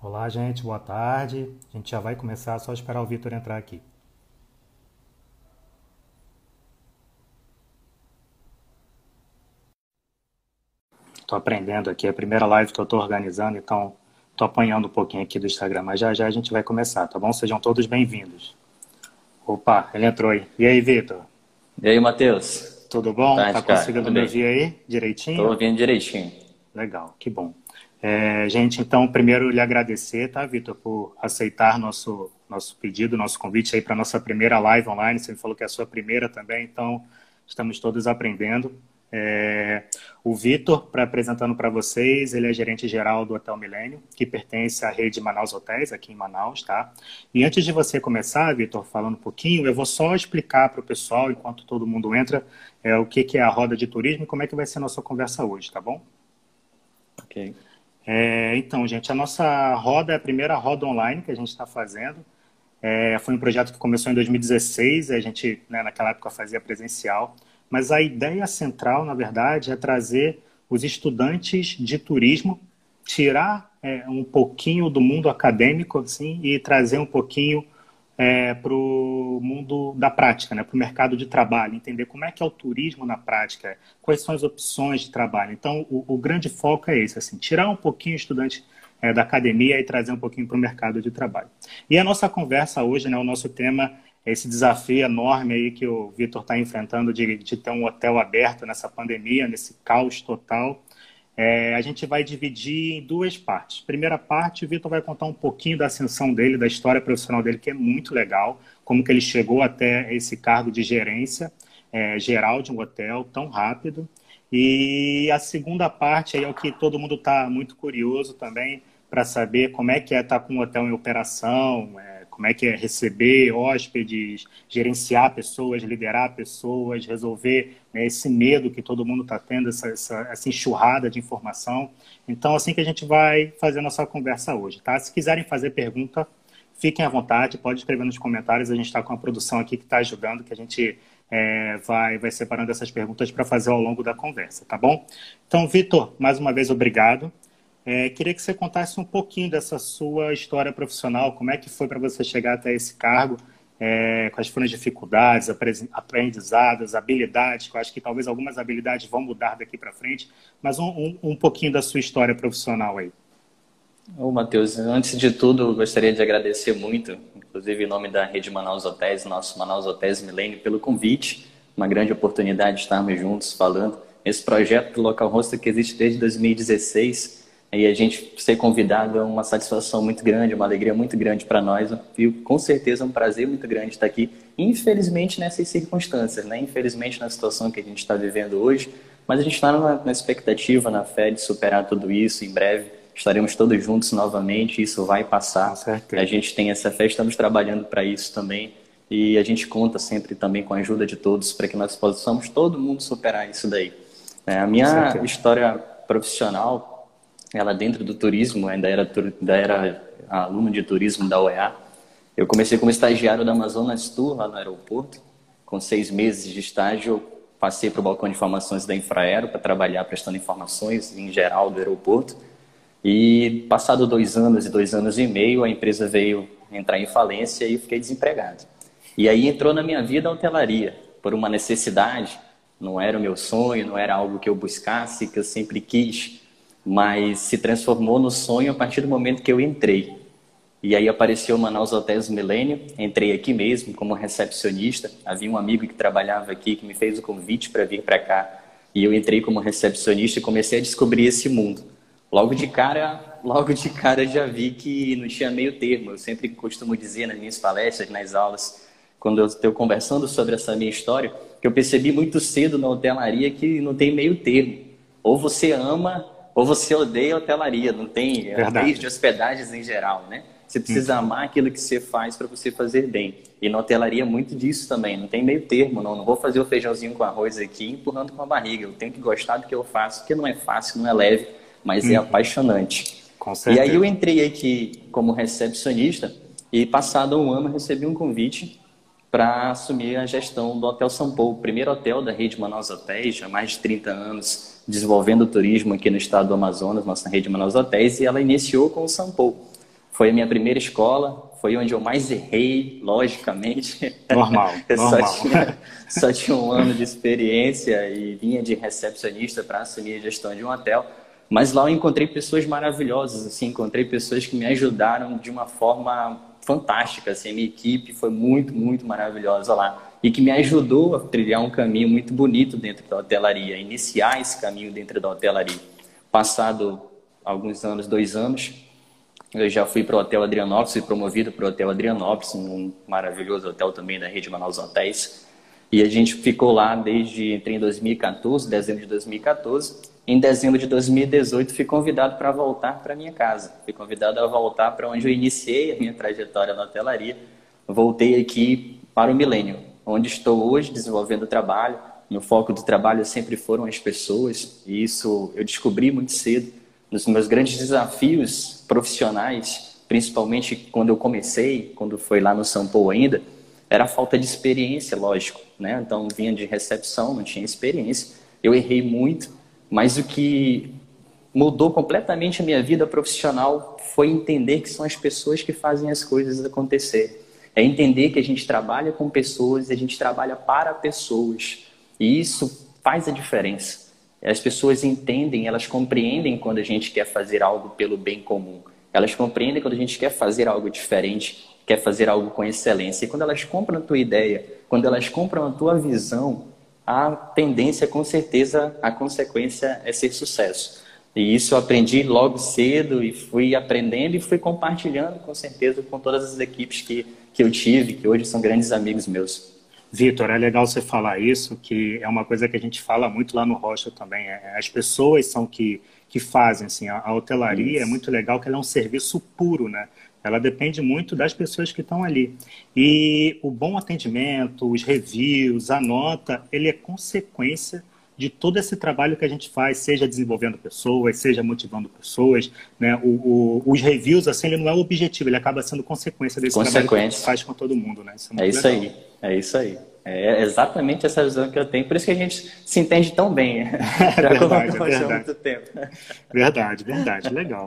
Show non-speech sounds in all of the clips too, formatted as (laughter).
Olá, gente, boa tarde. A gente já vai começar, só esperar o Vitor entrar aqui. Estou aprendendo aqui, é a primeira live que eu estou organizando, então estou apanhando um pouquinho aqui do Instagram, mas já já a gente vai começar, tá bom? Sejam todos bem-vindos. Opa, ele entrou aí. E aí, Vitor? E aí, Matheus? Tudo bom? Tarde, tá conseguindo me ouvir aí direitinho? Estou ouvindo direitinho. Legal, que bom. É, gente, então, primeiro lhe agradecer, tá, Vitor, por aceitar nosso, nosso pedido, nosso convite aí para nossa primeira live online. Você me falou que é a sua primeira também, então estamos todos aprendendo. É, o Vitor, para apresentando para vocês, ele é gerente geral do Hotel Milênio, que pertence à rede Manaus Hotéis, aqui em Manaus, tá? E antes de você começar, Vitor, falando um pouquinho, eu vou só explicar para o pessoal, enquanto todo mundo entra, é, o que, que é a roda de turismo e como é que vai ser a nossa conversa hoje, tá bom? Ok. É, então, gente, a nossa roda é a primeira roda online que a gente está fazendo. É, foi um projeto que começou em 2016, a gente, né, naquela época, fazia presencial. Mas a ideia central, na verdade, é trazer os estudantes de turismo, tirar é, um pouquinho do mundo acadêmico assim, e trazer um pouquinho é, para o mundo da prática, né, para o mercado de trabalho, entender como é que é o turismo na prática, quais são as opções de trabalho. Então, o, o grande foco é esse, assim, tirar um pouquinho o estudante é, da academia e trazer um pouquinho para o mercado de trabalho. E a nossa conversa hoje, né, o nosso tema esse desafio enorme aí que o Vitor está enfrentando de, de, ter um hotel aberto nessa pandemia, nesse caos total. É, a gente vai dividir em duas partes. Primeira parte, o Vitor vai contar um pouquinho da ascensão dele, da história profissional dele, que é muito legal, como que ele chegou até esse cargo de gerência é, geral de um hotel tão rápido. E a segunda parte aí é o que todo mundo está muito curioso também para saber como é que é estar tá com um hotel em operação, é, como é que é receber hóspedes, gerenciar pessoas, liderar pessoas, resolver né, esse medo que todo mundo está tendo, essa, essa, essa, enxurrada de informação. Então, assim que a gente vai fazer a nossa conversa hoje, tá? Se quiserem fazer pergunta, fiquem à vontade, pode escrever nos comentários, a gente está com a produção aqui que está ajudando, que a gente é, vai, vai separando essas perguntas para fazer ao longo da conversa, tá bom? Então, Vitor, mais uma vez, obrigado. É, queria que você contasse um pouquinho dessa sua história profissional, como é que foi para você chegar até esse cargo, é, quais foram as dificuldades, aprendizados, habilidades, que eu acho que talvez algumas habilidades vão mudar daqui para frente, mas um, um, um, pouquinho da sua história profissional aí. Ô, Matheus, antes de tudo, gostaria de agradecer muito, inclusive em nome da Rede Manaus Hotéis, nosso Manaus Hotéis Milênio, pelo convite, uma grande oportunidade de estarmos juntos falando. Esse projeto do Local Hostel que existe desde 2016, e a gente ser convidado é uma satisfação muito grande, uma alegria muito grande para nós. E com certeza é um prazer muito grande estar aqui. Infelizmente nessas circunstâncias, né? Infelizmente na situação que a gente está vivendo hoje. Mas a gente está na, na, expectativa, na fé de superar tudo isso em breve. Estaremos todos juntos novamente, isso vai passar. A gente tem essa fé, estamos trabalhando para isso também. E a gente conta sempre também com a ajuda de todos para que nós possamos todo mundo superar isso daí. É, a minha história profissional ela dentro do turismo, ainda era, ainda era aluno de turismo da OEA. Eu comecei como estagiário da Amazonas Tour, lá no aeroporto. Com seis meses de estágio, passei para o balcão de informações da Infraero para trabalhar prestando informações em geral do aeroporto. E passado dois anos e dois anos e meio, a empresa veio entrar em falência e fiquei desempregado. E aí entrou na minha vida a hotelaria, por uma necessidade. Não era o meu sonho, não era algo que eu buscasse, que eu sempre quis mas se transformou no sonho a partir do momento que eu entrei. E aí apareceu Manaus Hotels Milênio, entrei aqui mesmo como recepcionista. Havia um amigo que trabalhava aqui que me fez o convite para vir para cá. E eu entrei como recepcionista e comecei a descobrir esse mundo. Logo de cara, (laughs) logo de cara já vi que não tinha meio termo. Eu sempre costumo dizer nas minhas palestras, nas aulas, quando eu estou conversando sobre essa minha história, que eu percebi muito cedo na hotelaria que não tem meio termo. Ou você ama ou você odeia a hotelaria, não tem meios de hospedagens em geral, né? Você precisa uhum. amar aquilo que você faz para você fazer bem. E na hotelaria muito disso também, não tem meio termo, não. Não vou fazer o feijãozinho com arroz aqui empurrando com a barriga. Eu tenho que gostar do que eu faço, porque não é fácil, não é leve, mas é uhum. é apaixonante. Com certeza. E aí eu entrei aqui como recepcionista e passado um ano recebi um convite para assumir a gestão do Hotel São Paulo, o primeiro hotel da rede Manaus Hotéis, há mais de 30 anos desenvolvendo turismo aqui no estado do Amazonas, nossa rede Manaus Hotéis, e ela iniciou com o São Paulo. Foi a minha primeira escola, foi onde eu mais errei, logicamente. Normal, (laughs) eu normal. Só tinha, só tinha um ano de experiência e vinha de recepcionista para assumir a gestão de um hotel. Mas lá eu encontrei pessoas maravilhosas, assim, encontrei pessoas que me ajudaram de uma forma fantástica, assim, a minha equipe foi muito, muito maravilhosa lá e que me ajudou a trilhar um caminho muito bonito dentro da hotelaria, iniciar esse caminho dentro da hotelaria. Passado alguns anos, dois anos, eu já fui para o Hotel Adrianópolis, fui promovido para o Hotel Adrianópolis, um maravilhoso hotel também da rede Manaus Hotéis. E a gente ficou lá desde entre em 2014, dezembro de 2014. Em dezembro de 2018, fui convidado para voltar para minha casa. Fui convidado a voltar para onde eu iniciei a minha trajetória na hotelaria. Voltei aqui para o Milênio, onde estou hoje desenvolvendo o trabalho. Meu foco do trabalho sempre foram as pessoas, e isso eu descobri muito cedo nos meus grandes desafios profissionais, principalmente quando eu comecei, quando foi lá no São Paulo ainda, era a falta de experiência, lógico, né? Então vinha de recepção, não tinha experiência. Eu errei muito, mas o que mudou completamente a minha vida profissional foi entender que são as pessoas que fazem as coisas acontecer. É entender que a gente trabalha com pessoas a gente trabalha para pessoas. E isso faz a diferença. As pessoas entendem, elas compreendem quando a gente quer fazer algo pelo bem comum. Elas compreendem quando a gente quer fazer algo diferente, quer fazer algo com excelência. E quando elas compram a tua ideia, quando elas compram a tua visão, a tendência, com certeza, a consequência é ser sucesso. E isso eu aprendi logo cedo e fui aprendendo e fui compartilhando, com certeza, com todas as equipes que, que eu tive, que hoje são grandes amigos meus. Vitor, é legal você falar isso, que é uma coisa que a gente fala muito lá no Rocha também. É, as pessoas são que, que fazem, assim, a, a hotelaria é isso. é muito legal que ela é um serviço puro, né? Ela depende muito das pessoas que estão ali. E o bom atendimento, os reviews, a nota, ele é consequência de todo esse trabalho que a gente faz, seja desenvolvendo pessoas, seja motivando pessoas, né? O, o, os reviews, assim, ele não é o objetivo, ele acaba sendo consequência desse trabalho que a gente faz com todo mundo, né? Isso é, é isso legal. aí. É isso aí. É exatamente essa visão que eu tenho. Por isso que a gente se entende tão bem. (laughs) Verdade, é verdade. muito tempo. Verdade, verdade. Legal.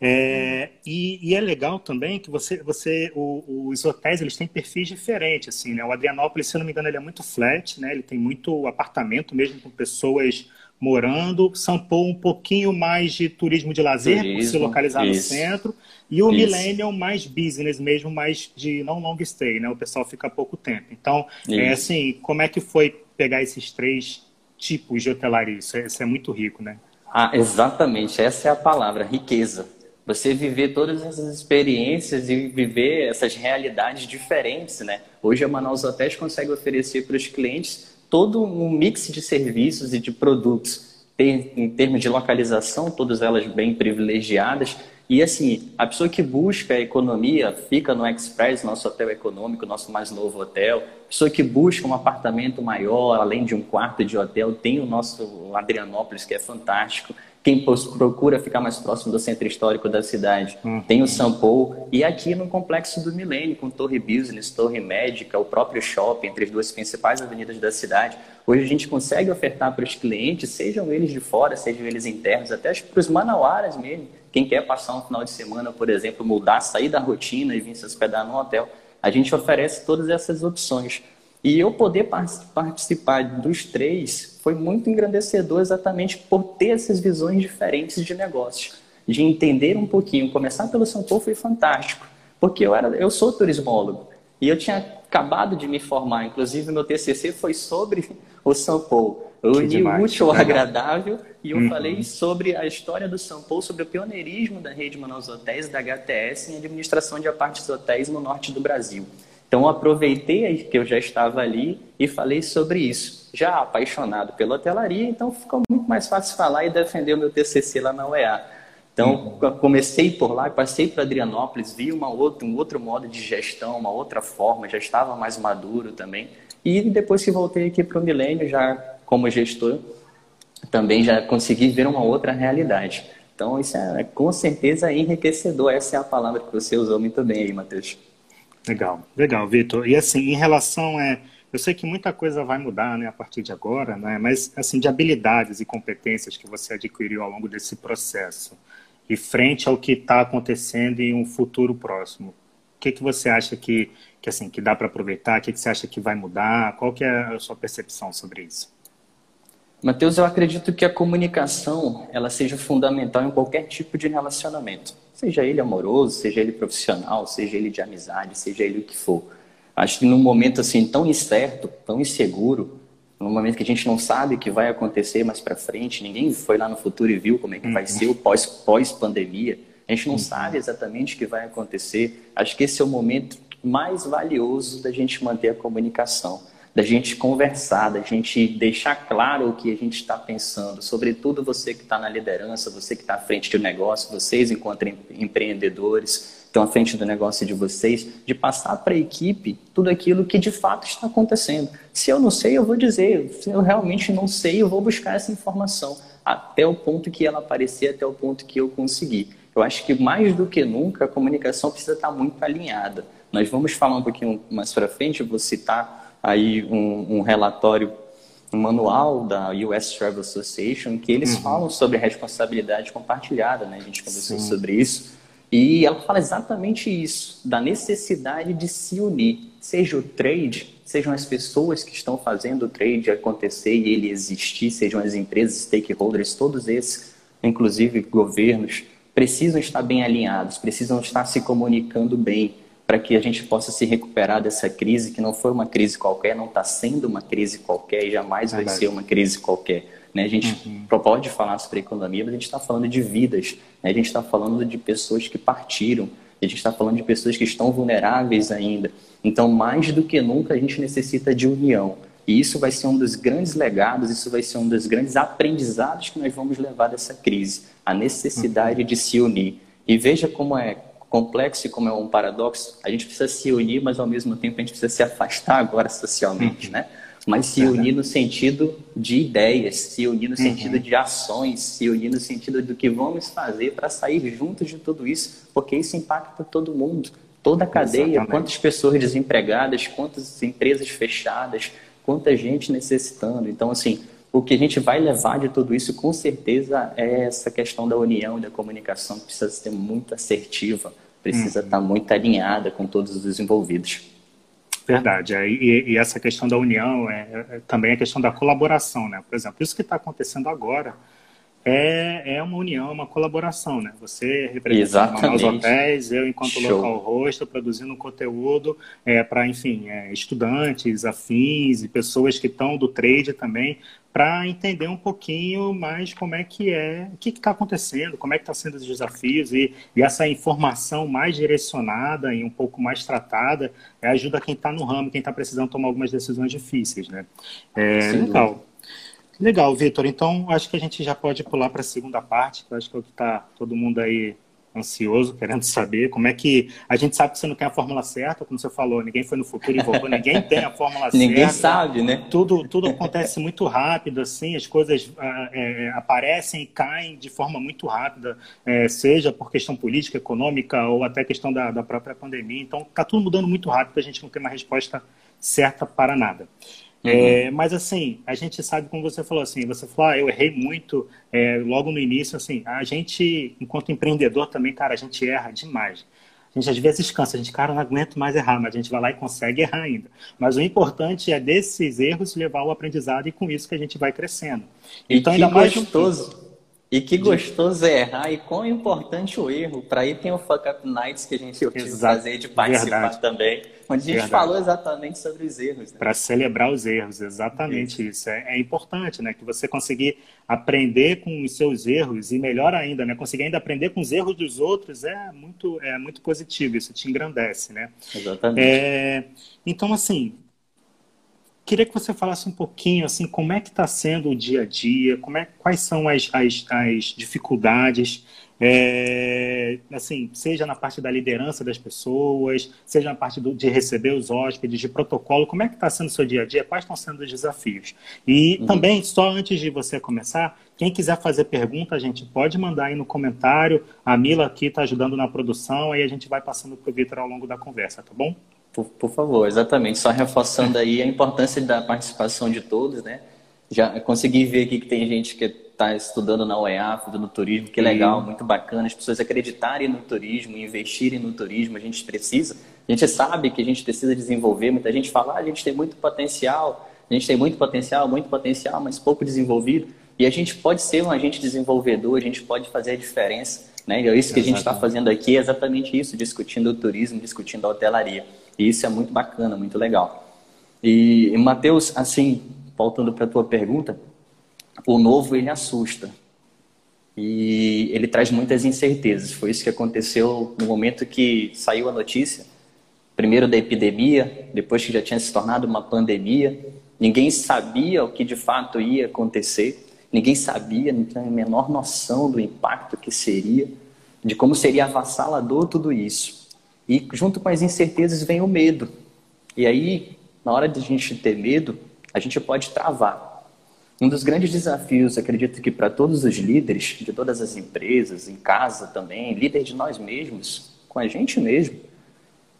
É, e, e, é legal também que você, você o, os hotéis eles têm perfis diferentes. Assim, né? O Adrianópolis, se não me engano, ele é muito flat, né? ele tem muito apartamento mesmo com pessoas morando. São Paulo um pouquinho mais de turismo de lazer, turismo, por se localizar isso. no centro. E o Isso. Millennial mais business mesmo, mais de não long stay, né? O pessoal fica pouco tempo. Então, é Isso. é assim, como é que foi pegar esses três tipos de hotelaria? Isso é, isso é muito rico, né? Ah, exatamente, essa é a palavra, riqueza. Você viver todas essas experiências e viver essas realidades diferentes, né? Hoje a Manaus Hotels consegue oferecer para os clientes todo um mix de serviços e de produtos, em termos de localização, todas elas bem privilegiadas, e assim, a pessoa que busca a economia fica no Express, nosso hotel econômico, nosso mais novo hotel. A pessoa que busca um apartamento maior, além de um quarto de hotel, tem o nosso Adrianópolis, que é fantástico. Quem procura ficar mais próximo do centro histórico da cidade uhum. tem o São Paulo. E aqui no Complexo do Milênio, com Torre Business, Torre Médica, o próprio shopping, entre as duas principais avenidas da cidade, hoje a gente consegue ofertar para os clientes, sejam eles de fora, sejam eles internos, até para os manauaras mesmo, quem quer passar um final de semana, por exemplo, mudar, sair da rotina e vir se hospedar no hotel, a gente oferece todas essas opções. E eu poder participar dos três foi muito engrandecedor exatamente por ter essas visões diferentes de negócio. De entender um pouquinho. Começar pelo São Paulo foi fantástico, porque eu, era, eu sou turismólogo e eu tinha acabado de me formar. Inclusive, meu TCC foi sobre o São Paulo. Eu uni útil ao agradável e eu uhum. falei sobre a história do São Paulo, sobre o pioneirismo da rede Manaus Hotéis, da HTS, em administração de apartes hotéis no norte do Brasil. Então, aproveitei que eu já estava ali e falei sobre isso. Já apaixonado pela hotelaria, então ficou muito mais fácil falar e defender o meu TCC lá na UEA. Então, uhum. comecei por lá, passei para Adrianópolis, vi uma outra, um outro modo de gestão, uma outra forma, já estava mais maduro também. E depois que voltei aqui para o Milênio, já como gestor, também já consegui ver uma outra realidade. Então, isso é com certeza enriquecedor. Essa é a palavra que você usou muito bem aí, Matheus. Legal, legal, Vitor. E assim, em relação a. Eu sei que muita coisa vai mudar né, a partir de agora, né, mas assim, de habilidades e competências que você adquiriu ao longo desse processo. e frente ao que está acontecendo em um futuro próximo? O que, que você acha que, que, assim, que dá para aproveitar? O que, que você acha que vai mudar? Qual que é a sua percepção sobre isso? Mateus, eu acredito que a comunicação ela seja fundamental em qualquer tipo de relacionamento. Seja ele amoroso, seja ele profissional, seja ele de amizade, seja ele o que for. Acho que num momento assim tão incerto, tão inseguro, num momento que a gente não sabe o que vai acontecer mais para frente, ninguém foi lá no futuro e viu como é que vai ser o pós pós pandemia. A gente não sabe exatamente o que vai acontecer. Acho que esse é o momento mais valioso da gente manter a comunicação, da gente conversar, da gente deixar claro o que a gente está pensando. Sobretudo você que está na liderança, você que está à frente um negócio, vocês enquanto empreendedores estão à frente do negócio de vocês, de passar para a equipe tudo aquilo que de fato está acontecendo. Se eu não sei, eu vou dizer. Se eu realmente não sei, eu vou buscar essa informação até o ponto que ela aparecer, até o ponto que eu conseguir. Eu acho que mais do que nunca a comunicação precisa estar muito alinhada. Nós vamos falar um pouquinho mais para frente, vou citar aí um, um relatório um manual da US Travel Association que eles uhum. falam sobre responsabilidade compartilhada, né? A gente conversou Sim. sobre isso. E ela fala exatamente isso, da necessidade de se unir, seja o trade, sejam as pessoas que estão fazendo o trade acontecer e ele existir, sejam as empresas, stakeholders, todos esses, inclusive governos, precisam estar bem alinhados, precisam estar se comunicando bem para que a gente possa se recuperar dessa crise, que não foi uma crise qualquer, não está sendo uma crise qualquer e jamais vai ser uma crise qualquer. Né? A gente uhum. pode falar sobre economia, mas a gente está falando de vidas, né? a gente está falando de pessoas que partiram, a gente está falando de pessoas que estão vulneráveis ainda. Então, mais do que nunca, a gente necessita de união. E isso vai ser um dos grandes legados, isso vai ser um dos grandes aprendizados que nós vamos levar dessa crise. A necessidade uhum. de se unir. E veja como é complexo e como é um paradoxo. A gente precisa se unir, mas ao mesmo tempo a gente precisa se afastar agora socialmente, uhum. né? mas se unir no sentido de ideias, se unir no uhum. sentido de ações, se unir no sentido do que vamos fazer para sair juntos de tudo isso, porque isso impacta todo mundo, toda a cadeia, Exatamente. quantas pessoas desempregadas, quantas empresas fechadas, quanta gente necessitando. Então, assim, o que a gente vai levar de tudo isso, com certeza, é essa questão da união e da comunicação que precisa ser muito assertiva, precisa uhum. estar muito alinhada com todos os envolvidos. Verdade. E, e, essa questão da união é, é, também a questão da colaboração, né? Por exemplo, isso que está acontecendo agora é, é uma união, uma colaboração, né? Você representa os hotéis, eu enquanto Show. local rosto, produzindo conteúdo é, para, enfim, é, estudantes, afins e pessoas que estão do trade também, para entender um pouquinho mais como é que é, o que está acontecendo, como é que estão tá sendo os desafios e, e, essa informação mais direcionada e um pouco mais tratada é, ajuda quem está no ramo, quem está precisando tomar algumas decisões difíceis, né? É, legal. Legal, Vitor. Então, acho que a gente já pode pular para a segunda parte, que eu acho que é o que está todo mundo aí ansioso, querendo saber como é que. A gente sabe que você não tem a fórmula certa, como você falou, ninguém foi no futuro e voltou, ninguém tem a fórmula (laughs) certa. Ninguém sabe, né? Tudo, tudo acontece muito rápido, assim, as coisas ah, é, aparecem e caem de forma muito rápida, é, seja por questão política, econômica ou até questão da, da própria pandemia. Então, está tudo mudando muito rápido, a gente não tem uma resposta certa para nada. Uhum. É, mas assim, a gente sabe, como você falou assim, você falou, ah, eu errei muito é, logo no início, assim, a gente, enquanto empreendedor também, cara, a gente erra demais. A gente às vezes cansa, a gente, cara, não aguento mais errar, mas a gente vai lá e consegue errar ainda. Mas o importante é desses erros levar o aprendizado e com isso que a gente vai crescendo. Então, e ainda mais gostoso. E que gostoso é errar e quão importante o erro. Para aí tem o Fuck Up Nights que a gente fazer de participar Verdade. também. Onde a gente Verdade. falou exatamente sobre os erros. Né? Para celebrar os erros, exatamente isso. isso. É, é, importante, né? Que você conseguir aprender com os seus erros e melhor ainda, né? Conseguir ainda aprender com os erros dos outros é muito, é muito positivo. Isso te engrandece, né? Exatamente. É, então, assim, Queria que você falasse um pouquinho assim como é que está sendo o dia a dia, como é, quais são as, as, as dificuldades, é, assim, seja na parte da liderança das pessoas, seja na parte do, de receber os hóspedes, de protocolo, como é que está sendo o seu dia a dia, quais estão sendo os desafios. E uhum. também, só antes de você começar, quem quiser fazer pergunta, a gente pode mandar aí no comentário. A Mila aqui está ajudando na produção, aí a gente vai passando para o Vitor ao longo da conversa, tá bom? Por, por favor, exatamente. Só reforçando aí a importância da participação de todos, né? Já consegui ver aqui que tem gente que está estudando na UEA, no turismo, que legal, muito bacana. As pessoas acreditarem no turismo, investirem no turismo, a gente precisa. A gente sabe que a gente precisa desenvolver. Muita gente fala, ah, a gente tem muito potencial, a gente tem muito potencial, muito potencial, mas pouco desenvolvido. E a gente pode ser um agente desenvolvedor, a gente pode fazer a diferença. Né? E é isso que a gente está fazendo aqui, é exatamente isso, discutindo o turismo, discutindo a hotelaria. E isso é muito bacana, muito legal. E, e Matheus, assim, voltando para a tua pergunta, o novo ele assusta. E ele traz muitas incertezas. Foi isso que aconteceu no momento que saiu a notícia, primeiro da epidemia, depois que já tinha se tornado uma pandemia. Ninguém sabia o que de fato ia acontecer. Ninguém sabia, não tinha a menor noção do impacto que seria, de como seria avassalador tudo isso. E junto com as incertezas vem o medo. E aí, na hora de a gente ter medo, a gente pode travar. Um dos grandes desafios, acredito que para todos os líderes de todas as empresas, em casa também, líder de nós mesmos, com a gente mesmo,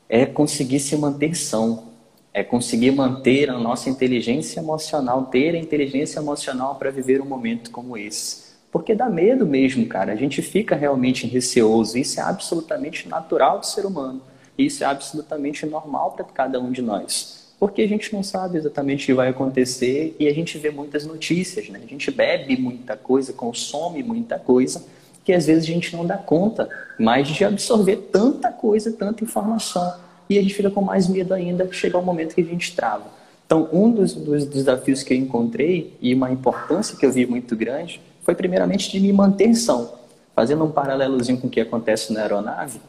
é conseguir se manter são, é conseguir manter a nossa inteligência emocional, ter a inteligência emocional para viver um momento como esse. Porque dá medo mesmo, cara. A gente fica realmente receoso. Isso é absolutamente natural do ser humano. Isso é absolutamente normal para cada um de nós. Porque a gente não sabe exatamente o que vai acontecer e a gente vê muitas notícias, né? A gente bebe muita coisa, consome muita coisa, que às vezes a gente não dá conta mais de absorver tanta coisa, tanta informação e a gente fica com mais medo ainda chegar o momento que a gente trava. Então, um dos, dos, desafios que eu encontrei e uma importância que eu vi muito grande foi primeiramente de me manter são. Fazendo um paralelozinho com o que acontece na aeronave,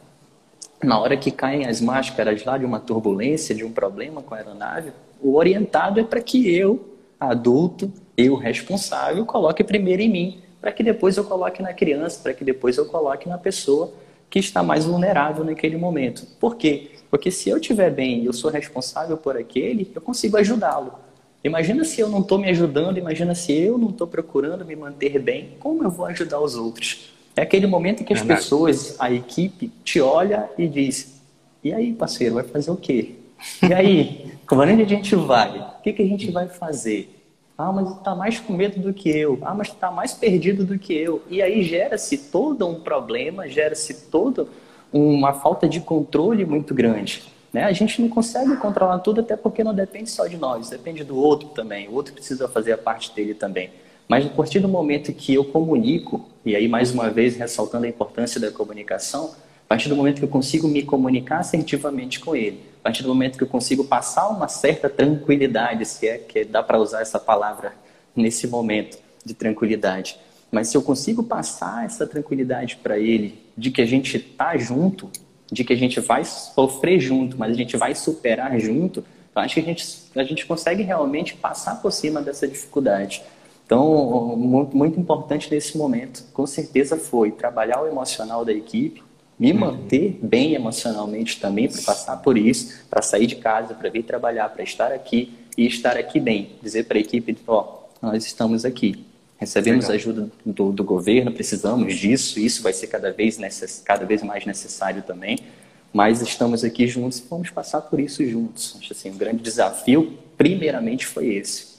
na hora que caem as máscaras lá de uma turbulência, de um problema com a aeronave, o orientado é para que eu, adulto, eu responsável, coloque primeiro em mim, para que depois eu coloque na criança, para que depois eu coloque na pessoa que está mais vulnerável naquele momento. Por quê? Porque se eu estiver bem e eu sou responsável por aquele, eu consigo ajudá-lo. Imagina se eu não estou me ajudando, imagina se eu não estou procurando me manter bem, como eu vou ajudar os outros? É aquele momento em que as Verdade. pessoas, a equipe, te olha e diz: E aí, parceiro, vai fazer o quê? E aí, como onde a gente vai? O que, que a gente vai fazer? Ah, mas está mais com medo do que eu. Ah, mas está mais perdido do que eu. E aí gera-se todo um problema, gera-se toda uma falta de controle muito grande. Né? A gente não consegue controlar tudo, até porque não depende só de nós, depende do outro também. O outro precisa fazer a parte dele também. Mas a partir do momento que eu comunico, e aí mais uma vez ressaltando a importância da comunicação, a partir do momento que eu consigo me comunicar assertivamente com ele, a partir do momento que eu consigo passar uma certa tranquilidade, se é que dá para usar essa palavra nesse momento de tranquilidade, mas se eu consigo passar essa tranquilidade para ele, de que a gente está junto, de que a gente vai sofrer junto, mas a gente vai superar junto, eu acho que a gente, a gente consegue realmente passar por cima dessa dificuldade. Então, muito, muito importante nesse momento, com certeza foi trabalhar o emocional da equipe, me uhum. manter bem emocionalmente também para passar por isso, para sair de casa, para vir trabalhar, para estar aqui e estar aqui bem. Dizer para a equipe, ó, nós estamos aqui. Recebemos Legal. ajuda do, do, governo, precisamos disso, isso vai ser cada vez, necess, cada vez mais necessário também, mas estamos aqui juntos e vamos passar por isso juntos. Acho assim, um grande desafio, primeiramente, foi esse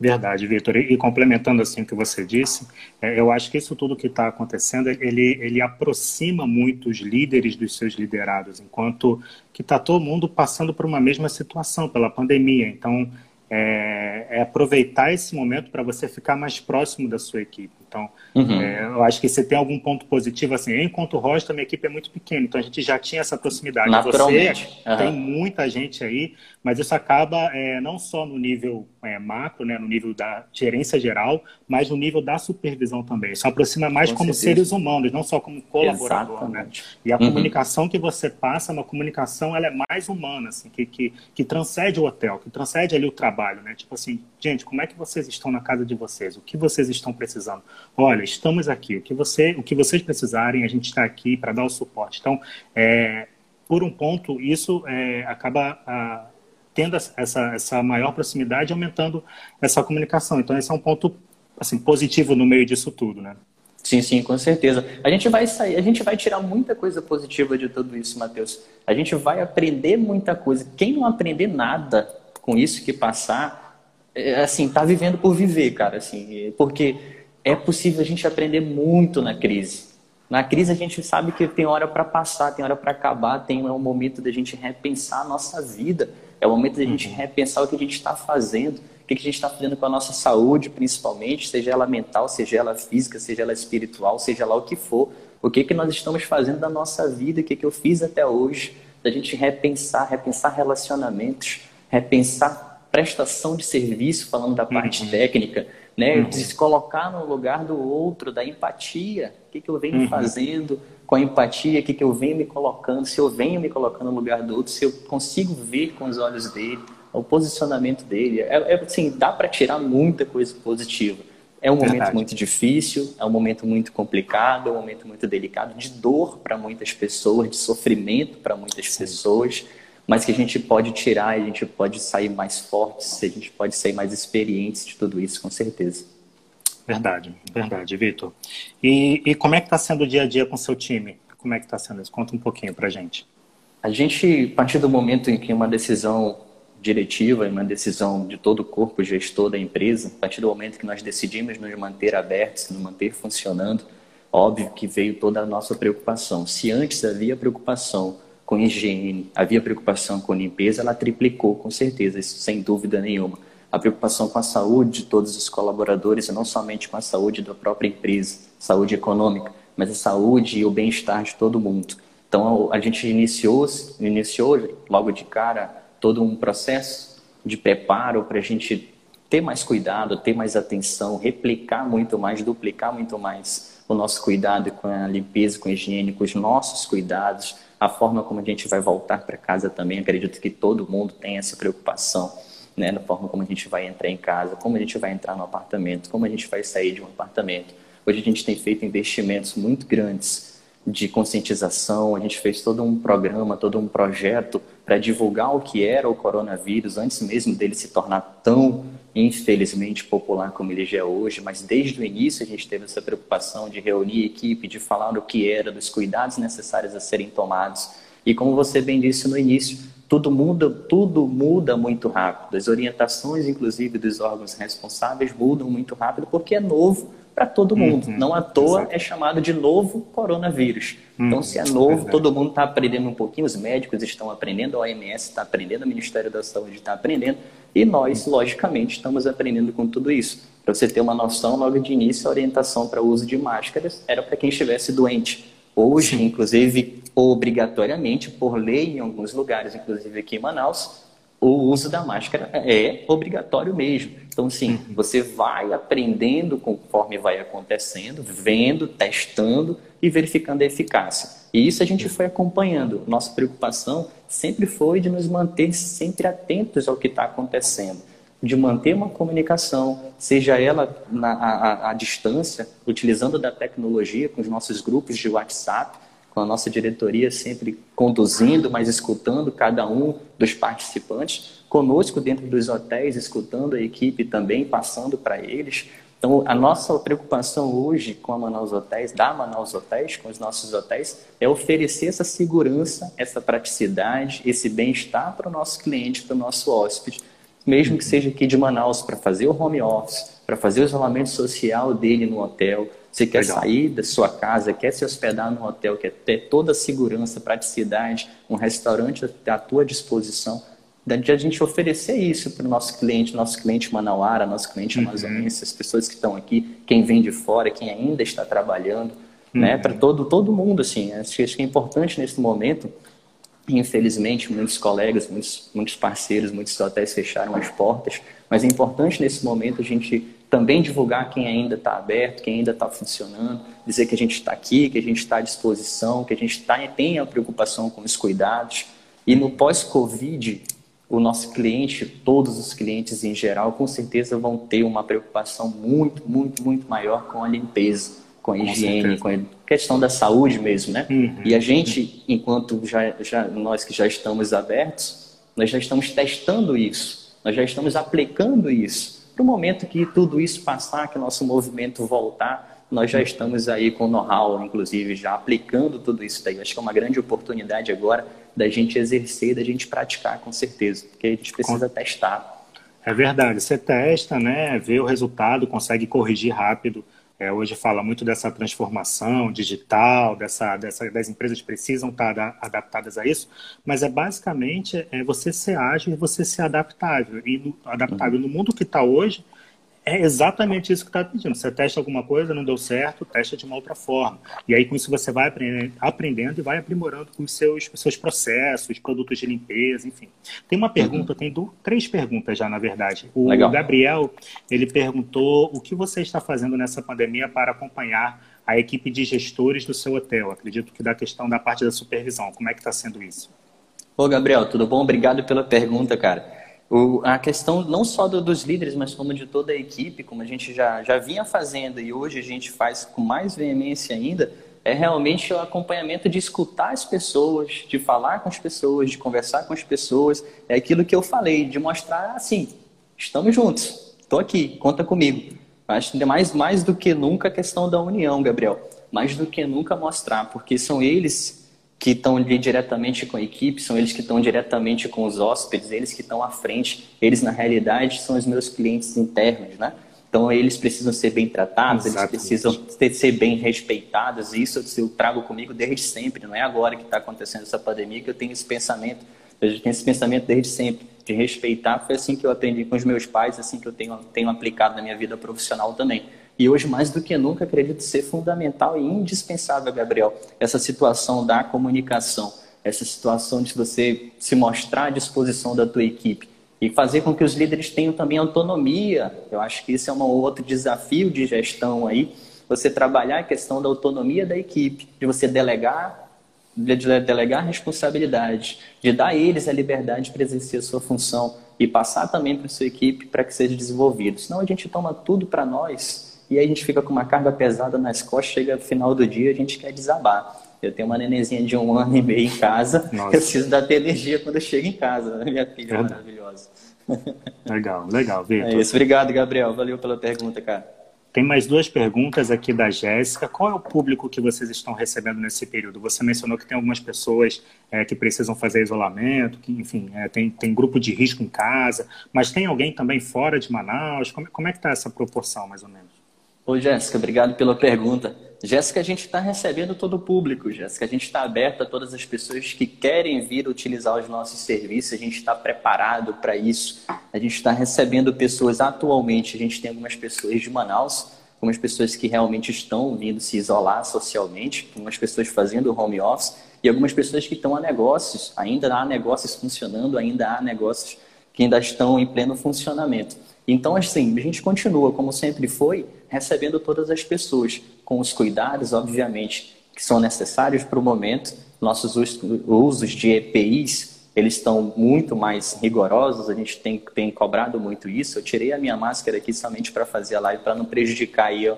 Verdade, Vitor. E, complementando assim o que você disse, é, eu acho que isso tudo que está acontecendo, ele, ele aproxima muito os líderes dos seus liderados, enquanto que está todo mundo passando por uma mesma situação, pela pandemia. Então, é, é aproveitar esse momento para você ficar mais próximo da sua equipe. Então, uhum. é, eu acho que você tem algum ponto positivo, assim, eu, enquanto rosto, a minha equipe é muito pequena, então a gente já tinha essa proximidade. Você uhum. tem muita gente aí, mas isso acaba é, não só no nível é, macro, né, no nível da gerência geral, mas no nível da supervisão também. Isso aproxima mais Com como certeza. seres humanos, não só como colaborador. Né? E a uhum. comunicação que você passa, uma comunicação, ela é mais humana, assim, que, que, que transcende o hotel, que transcende ali o trabalho, né? Tipo assim, gente, como é que vocês estão na casa de vocês? O que vocês estão precisando? Olha, estamos aqui. O que, você, o que vocês precisarem, a gente está aqui para dar o suporte. Então, é, por um ponto, isso é, acaba... A, tendo essa, essa maior proximidade, aumentando essa comunicação. Então, esse é um ponto assim, positivo no meio disso tudo, né? Sim, sim, com certeza. A gente vai sair, a gente vai tirar muita coisa positiva de tudo isso, Matheus. A gente vai aprender muita coisa. Quem não aprender nada com isso que passar, é, assim, tá vivendo por viver, cara, assim, porque é possível a gente aprender muito na crise. Na crise a gente sabe que tem hora para passar, tem hora para acabar, tem um momento da gente repensar a nossa vida, é o momento da gente uhum. repensar o que a gente está fazendo, o que a gente está fazendo com a nossa saúde, principalmente, seja ela mental, seja ela física, seja ela espiritual, seja lá o que for. O que, que nós estamos fazendo da nossa vida, o que, que eu fiz até hoje, da gente repensar, repensar relacionamentos, repensar prestação de serviço, falando da parte uhum. técnica, né? Uhum. De se colocar no lugar do outro, da empatia. O que, que eu venho uhum. fazendo com a empatia? Que, que eu venho me colocando? Se eu venho me colocando no lugar do outro, se eu consigo ver com os olhos dele, o posicionamento dele. É, é assim, dá para tirar muita coisa positiva. É um momento Verdade. muito difícil, é um momento muito complicado, é um momento muito delicado, de dor para muitas pessoas, de sofrimento para muitas Sim. pessoas mas que a gente pode tirar, a gente pode sair mais fortes, a gente pode sair mais experientes de tudo isso, com certeza. Verdade, verdade, Vitor. E, e, como é que está sendo o dia a dia com seu time? Como é que está sendo isso? Conta um pouquinho para gente. A gente, a partir do momento em que uma decisão diretiva, uma decisão de todo o corpo gestor da empresa, a partir do momento que nós decidimos nos manter abertos, nos manter funcionando, óbvio que veio toda a nossa preocupação. Se antes havia preocupação com higiene, havia preocupação com limpeza, ela triplicou, com certeza, isso sem dúvida nenhuma. A preocupação com a saúde de todos os colaboradores, e não somente com a saúde da própria empresa, saúde econômica, mas a saúde e o bem-estar de todo mundo. Então, a gente iniciou, iniciou logo de cara todo um processo de preparo para a gente ter mais cuidado, ter mais atenção, replicar muito mais, duplicar muito mais o nosso cuidado com a limpeza, com a higiene, com os nossos cuidados, a forma como a gente vai voltar para casa também. Acredito que todo mundo tem essa preocupação, né, forma como a gente vai entrar em casa, como a gente vai entrar no apartamento, como a gente vai sair de um apartamento. Hoje a gente tem feito investimentos muito grandes de conscientização, a gente fez todo um programa, todo um projeto para divulgar o que era o coronavírus antes mesmo dele se tornar tão infelizmente popular como ele já é hoje, mas desde o início a gente teve essa preocupação de reunir equipe, de falar o que era, dos cuidados necessários a serem tomados. E como você bem disse no início, tudo muda, tudo muda muito rápido. As orientações, inclusive, dos órgãos responsáveis mudam muito rápido porque é novo para todo mundo. Uhum, Não à toa é chamado de novo coronavírus. Uhum, então, se é novo, é todo mundo está aprendendo um pouquinho, os médicos estão aprendendo, a OMS está aprendendo, o Ministério da Saúde está aprendendo, e nós, logicamente, estamos aprendendo com tudo isso. Para você ter uma noção, logo de início, a orientação para o uso de máscaras era para quem estivesse doente. Hoje, Sim. inclusive, obrigatoriamente, por lei em alguns lugares, inclusive aqui em Manaus, o uso da máscara é obrigatório mesmo. Então, sim, uhum. você vai aprendendo conforme vai acontecendo, vendo, testando e verificando a eficácia. E isso a gente foi acompanhando. Nossa preocupação sempre foi de nos manter sempre atentos ao que está acontecendo, de manter uma comunicação, seja ela na, a, a distância, utilizando da tecnologia com os nossos grupos de WhatsApp, com a nossa diretoria sempre conduzindo, mas escutando cada um dos participantes, conosco dentro dos hotéis, escutando a equipe também, passando para eles, então, a nossa preocupação hoje com a Manaus Hotéis, da Manaus Hotéis, com os nossos hotéis, é oferecer essa segurança, essa praticidade, esse bem-estar para o nosso cliente, para o nosso hóspede, mesmo que seja aqui de Manaus, para fazer o home office, para fazer o isolamento social dele no hotel. Você quer Legal. sair da sua casa, quer se hospedar no hotel, quer ter toda a segurança, praticidade, um restaurante à tua disposição de a gente oferecer isso para o nosso cliente, nosso cliente manauara, nosso cliente uhum. amazonense, as pessoas que estão aqui, quem vem de fora, quem ainda está trabalhando, né, uhum. né, para todo, todo mundo, assim, acho que, acho que é importante nesse momento, infelizmente, muitos colegas, muitos, muitos parceiros, muitos hotéis fecharam as portas, mas é importante nesse momento a gente também divulgar quem ainda está aberto, quem ainda está funcionando, dizer que a gente está aqui, que a gente está à disposição, que a gente tá, tem a preocupação com os cuidados, e no pós-Covid, o nosso cliente, todos os clientes em geral, com certeza vão ter uma preocupação muito, muito, muito maior com a limpeza, com a com higiene, certeza. com a questão da saúde mesmo, né? Uhum. E a gente, enquanto já, já, nós que já estamos abertos, nós já estamos testando isso, nós já estamos aplicando isso. No momento que tudo isso passar, que o nosso movimento voltar, nós já estamos aí com know-how, inclusive, já aplicando tudo isso daí. Acho que é uma grande oportunidade agora da gente exercer, da gente praticar, com certeza, porque a gente precisa com... testar. É verdade, você testa, né, vê o resultado, consegue corrigir rápido. É, hoje fala muito dessa transformação digital, dessa, dessa, das empresas precisam estar adaptadas a isso, mas é basicamente é você ser ágil e você ser adaptável. E no, adaptável no mundo que está hoje, é exatamente isso que está pedindo. Você testa alguma coisa, não deu certo, testa de uma outra forma. E aí, com isso, você vai aprendendo e vai aprimorando com os seus, seus processos, produtos de limpeza, enfim. Tem uma pergunta, uhum. tem do, três perguntas já, na verdade. O Legal. Gabriel, ele perguntou o que você está fazendo nessa pandemia para acompanhar a equipe de gestores do seu hotel. Acredito que da questão da parte da supervisão. Como é que está sendo isso? Ô, Gabriel, tudo bom? Obrigado pela pergunta, cara. O, a questão não só do, dos líderes, mas como de toda a equipe, como a gente já, já vinha fazendo e hoje a gente faz com mais veemência ainda, é realmente o acompanhamento de escutar as pessoas, de falar com as pessoas, de conversar com as pessoas. É aquilo que eu falei, de mostrar assim, estamos juntos, estou aqui, conta comigo. Acho mais, mais do que nunca a questão da união, Gabriel. Mais do que nunca mostrar, porque são eles que estão diretamente com a equipe, são eles que estão diretamente com os hóspedes, eles que estão à frente. Eles, na realidade, são os meus clientes internos, né? Então, eles precisam ser bem tratados, Exatamente. eles precisam ter, ser bem respeitados. Isso eu trago comigo desde sempre. Não é agora que está acontecendo essa pandemia que eu tenho esse pensamento. Eu tenho esse pensamento desde sempre, de respeitar. Foi assim que eu aprendi com os meus pais, assim que eu tenho, tenho aplicado na minha vida profissional também. E hoje, mais do que nunca, acredito ser fundamental e indispensável, Gabriel, essa situação da comunicação, essa situação de você se mostrar à disposição da tua equipe e fazer com que os líderes tenham também autonomia. Eu acho que isso é um outro desafio de gestão aí, você trabalhar a questão da autonomia da equipe, de você delegar de delegar responsabilidade, de dar a eles a liberdade de exercer a sua função e passar também para a sua equipe para que seja desenvolvido. Senão a gente toma tudo para nós e aí a gente fica com uma carga pesada nas costas, chega no final do dia a gente quer desabar. Eu tenho uma nenenzinha de um ano e meio em casa, (laughs) Nossa. eu preciso dar energia quando eu chego em casa, né? minha filha é maravilhosa. Legal, legal, Vitor. É isso, obrigado, Gabriel. Valeu pela pergunta, cara. Tem mais duas perguntas aqui da Jéssica. Qual é o público que vocês estão recebendo nesse período? Você mencionou que tem algumas pessoas é, que precisam fazer isolamento, que, enfim, é, tem, tem grupo de risco em casa, mas tem alguém também fora de Manaus? Como, como é que está essa proporção, mais ou menos? Ô, Jéssica, obrigado pela pergunta. Jéssica, a gente está recebendo todo o público, Jéssica. A gente está aberto a todas as pessoas que querem vir utilizar os nossos serviços. A gente está preparado para isso. A gente está recebendo pessoas atualmente. A gente tem algumas pessoas de Manaus, algumas pessoas que realmente estão vindo se isolar socialmente, algumas pessoas fazendo home office e algumas pessoas que estão a negócios. Ainda há negócios funcionando, ainda há negócios que ainda estão em pleno funcionamento. Então, assim, a gente continua, como sempre foi, recebendo todas as pessoas, com os cuidados, obviamente, que são necessários para o momento. Nossos usos de EPIs, eles estão muito mais rigorosos, a gente tem, tem cobrado muito isso. Eu tirei a minha máscara aqui somente para fazer a live, para não prejudicar aí o,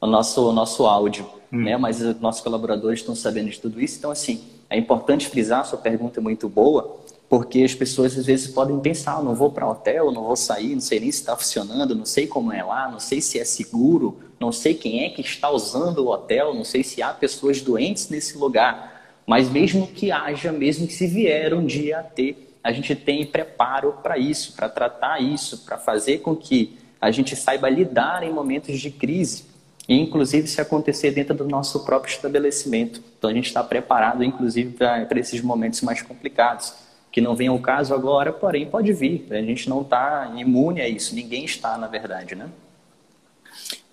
o, nosso, o nosso áudio, hum. né? Mas os nossos colaboradores estão sabendo de tudo isso. Então, assim, é importante frisar, sua pergunta é muito boa, porque as pessoas às vezes podem pensar, não vou para hotel, não vou sair, não sei nem se está funcionando, não sei como é lá, não sei se é seguro, não sei quem é que está usando o hotel, não sei se há pessoas doentes nesse lugar. Mas mesmo que haja, mesmo que se vier um dia a ter, a gente tem preparo para isso, para tratar isso, para fazer com que a gente saiba lidar em momentos de crise. E, inclusive, se acontecer dentro do nosso próprio estabelecimento. Então, a gente está preparado, inclusive, para esses momentos mais complicados que não venha o caso agora, porém pode vir. A gente não está imune a isso, ninguém está, na verdade, né?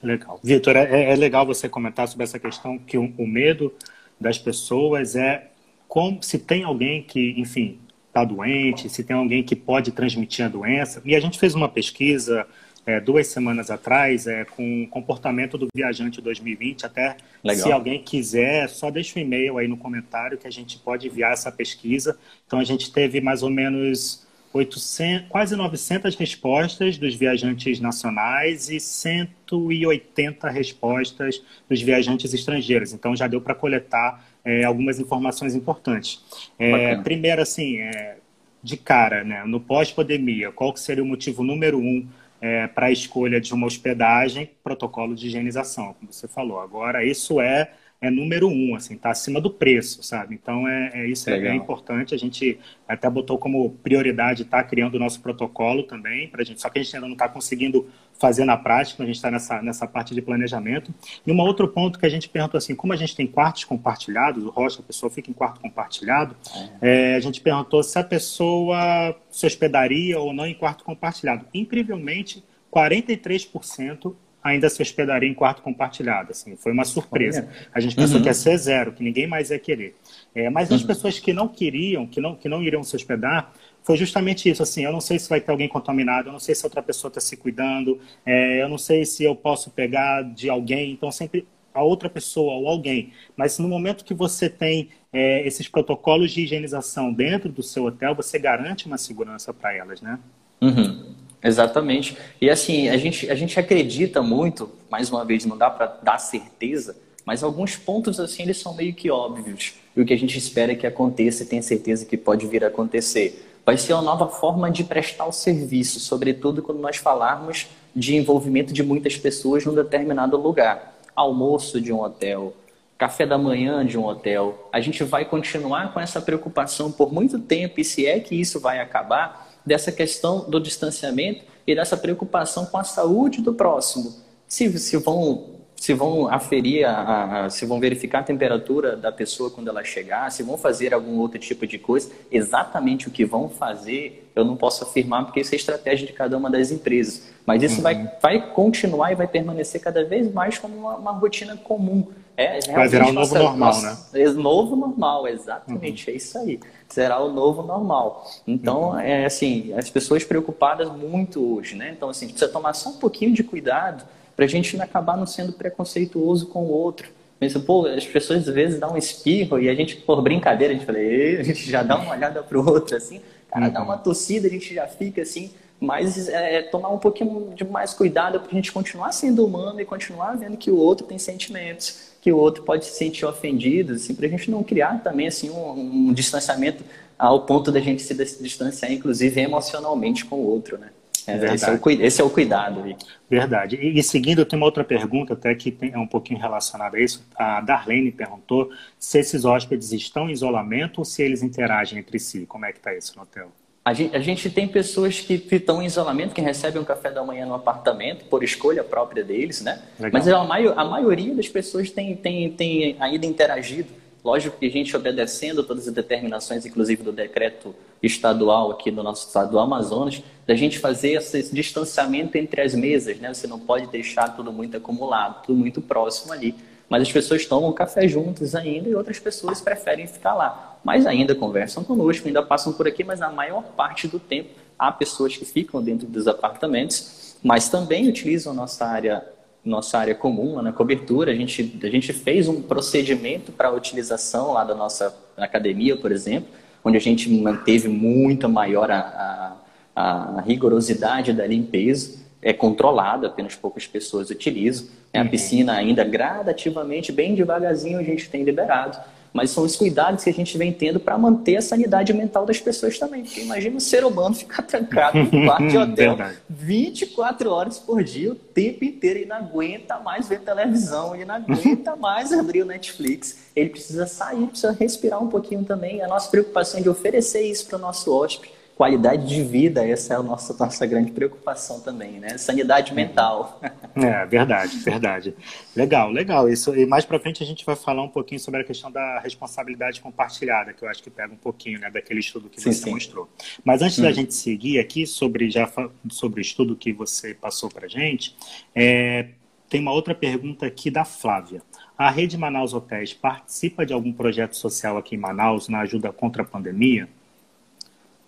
Legal. Vitor, é, é, legal você comentar sobre essa questão que o, o medo das pessoas é como se tem alguém que, enfim, está doente, se tem alguém que pode transmitir a doença. E a gente fez uma pesquisa é, duas semanas atrás é, com o comportamento do viajante 2020. Até Legal. se alguém quiser, só deixa um e-mail aí no comentário que a gente pode enviar essa pesquisa. Então a gente teve mais ou menos 800, quase 900 respostas dos viajantes nacionais e 180 respostas dos viajantes estrangeiros. Então já deu para coletar é, algumas informações importantes. É, primeiro, assim, é, de cara, né, no pós-pandemia, qual seria o motivo número um é, para a escolha de uma hospedagem, protocolo de higienização, como você falou. Agora, isso é, é número um, assim, tá acima do preço, sabe? Então é, é isso é, é, importante. A gente até botou como prioridade estar tá criando o nosso protocolo também para gente. Só que a gente ainda não está conseguindo fazer na prática. A gente está nessa nessa parte de planejamento. E um outro ponto que a gente perguntou assim, como a gente tem quartos compartilhados, o Rocha, a pessoa fica em quarto compartilhado, é. é a gente perguntou se a pessoa se hospedaria ou não em quarto compartilhado. Incrivelmente, 43% ainda se hospedaria em quarto compartilhado. Assim, foi uma surpresa. A gente pensou uhum. que ia ser zero, que ninguém mais ia querer. É, mas uhum. as pessoas que não queriam, que não, que não iriam se hospedar, foi justamente isso. Assim, eu não sei se vai ter alguém contaminado, eu não sei se outra pessoa está se cuidando, é, eu não sei se eu posso pegar de alguém. Então, sempre a outra pessoa ou alguém. Mas no momento que você tem é, esses protocolos de higienização dentro do seu hotel, você garante uma segurança para elas, né? Uhum. Exatamente. E assim, a gente, a gente acredita muito, mais uma vez, não dá para dar certeza, mas alguns pontos assim eles são meio que óbvios. E o que a gente espera que aconteça e tem certeza que pode vir a acontecer. Vai ser uma nova forma de prestar o serviço, sobretudo quando nós falarmos de envolvimento de muitas pessoas num determinado lugar. Almoço de um hotel, café da manhã de um hotel. A gente vai continuar com essa preocupação por muito tempo e se é que isso vai acabar, dessa questão do distanciamento e dessa preocupação com a saúde do próximo. Se, se vão se vão aferir, a, a, se vão verificar a temperatura da pessoa quando ela chegar, se vão fazer algum outro tipo de coisa, exatamente o que vão fazer, eu não posso afirmar porque isso é estratégia de cada uma das empresas. Mas isso uhum. vai, vai continuar e vai permanecer cada vez mais como uma, uma rotina comum. É, vai virar um novo normal, nossa, né? Novo normal, exatamente, uhum. é isso aí. Será o novo normal. Então, uhum. é assim, as pessoas preocupadas muito hoje, né? Então, assim, precisa tomar só um pouquinho de cuidado para a gente não acabar não sendo preconceituoso com o outro. Pensa, pô, as pessoas às vezes dão um espirro e a gente, por brincadeira, a gente fala, (laughs) a gente já dá uma olhada pro outro assim, cara, uhum. dá uma tossida, a gente já fica assim, mas é, tomar um pouquinho de mais cuidado para a gente continuar sendo humano e continuar vendo que o outro tem sentimentos, que o outro pode se sentir ofendido, assim, para a gente não criar também assim um, um distanciamento ao ponto da gente se distanciar, inclusive emocionalmente com o outro, né? É, esse, é o, esse, é o, cuidado. Vic. Verdade. E, e, seguindo, eu tenho uma outra pergunta, até que tem, é um pouquinho relacionada a isso. A Darlene perguntou se esses hóspedes estão em isolamento ou se eles interagem entre si. Como é que está isso no hotel? A gente, a gente, tem pessoas que estão em isolamento, que recebem um café da manhã no apartamento, por escolha própria deles, né? Legal. Mas a, a maioria das pessoas tem, tem, tem ainda interagido Lógico que a gente obedecendo todas as determinações, inclusive do decreto estadual aqui do nosso estado do Amazonas, da gente fazer esse distanciamento entre as mesas, né? Você não pode deixar tudo muito acumulado, tudo muito próximo ali. Mas as pessoas tomam café juntas ainda e outras pessoas preferem ficar lá. Mas ainda conversam conosco, ainda passam por aqui, mas a maior parte do tempo há pessoas que ficam dentro dos apartamentos, mas também utilizam nossa área nossa área comum, na cobertura, a gente, a gente fez um procedimento para a utilização lá da nossa academia, por exemplo, onde a gente manteve muito maior a, a, a rigorosidade da limpeza, é controlada, apenas poucas pessoas utilizam. A uhum. piscina ainda gradativamente, bem devagarzinho, a gente tem liberado mas são os cuidados que a gente vem tendo para manter a sanidade mental das pessoas também. Porque imagina um ser humano ficar trancado no (laughs) quarto de hotel 24 horas por dia, o tempo inteiro, e não aguenta mais ver televisão, ele não aguenta (laughs) mais abrir o Netflix. Ele precisa sair, precisa respirar um pouquinho também. A nossa preocupação é de oferecer isso para o nosso hóspede qualidade de vida, essa é a nossa, nossa grande preocupação também, né? Sanidade mental. É, verdade, verdade. Legal, legal. Isso, e mais para frente a gente vai falar um pouquinho sobre a questão da responsabilidade compartilhada, que eu acho que pega um pouquinho né, daquele estudo que sim, você sim. mostrou. Mas antes hum. da gente seguir aqui sobre, já, sobre o estudo que você passou para gente, é, tem uma outra pergunta aqui da Flávia. A Rede Manaus Hotéis participa de algum projeto social aqui em Manaus na ajuda contra a pandemia?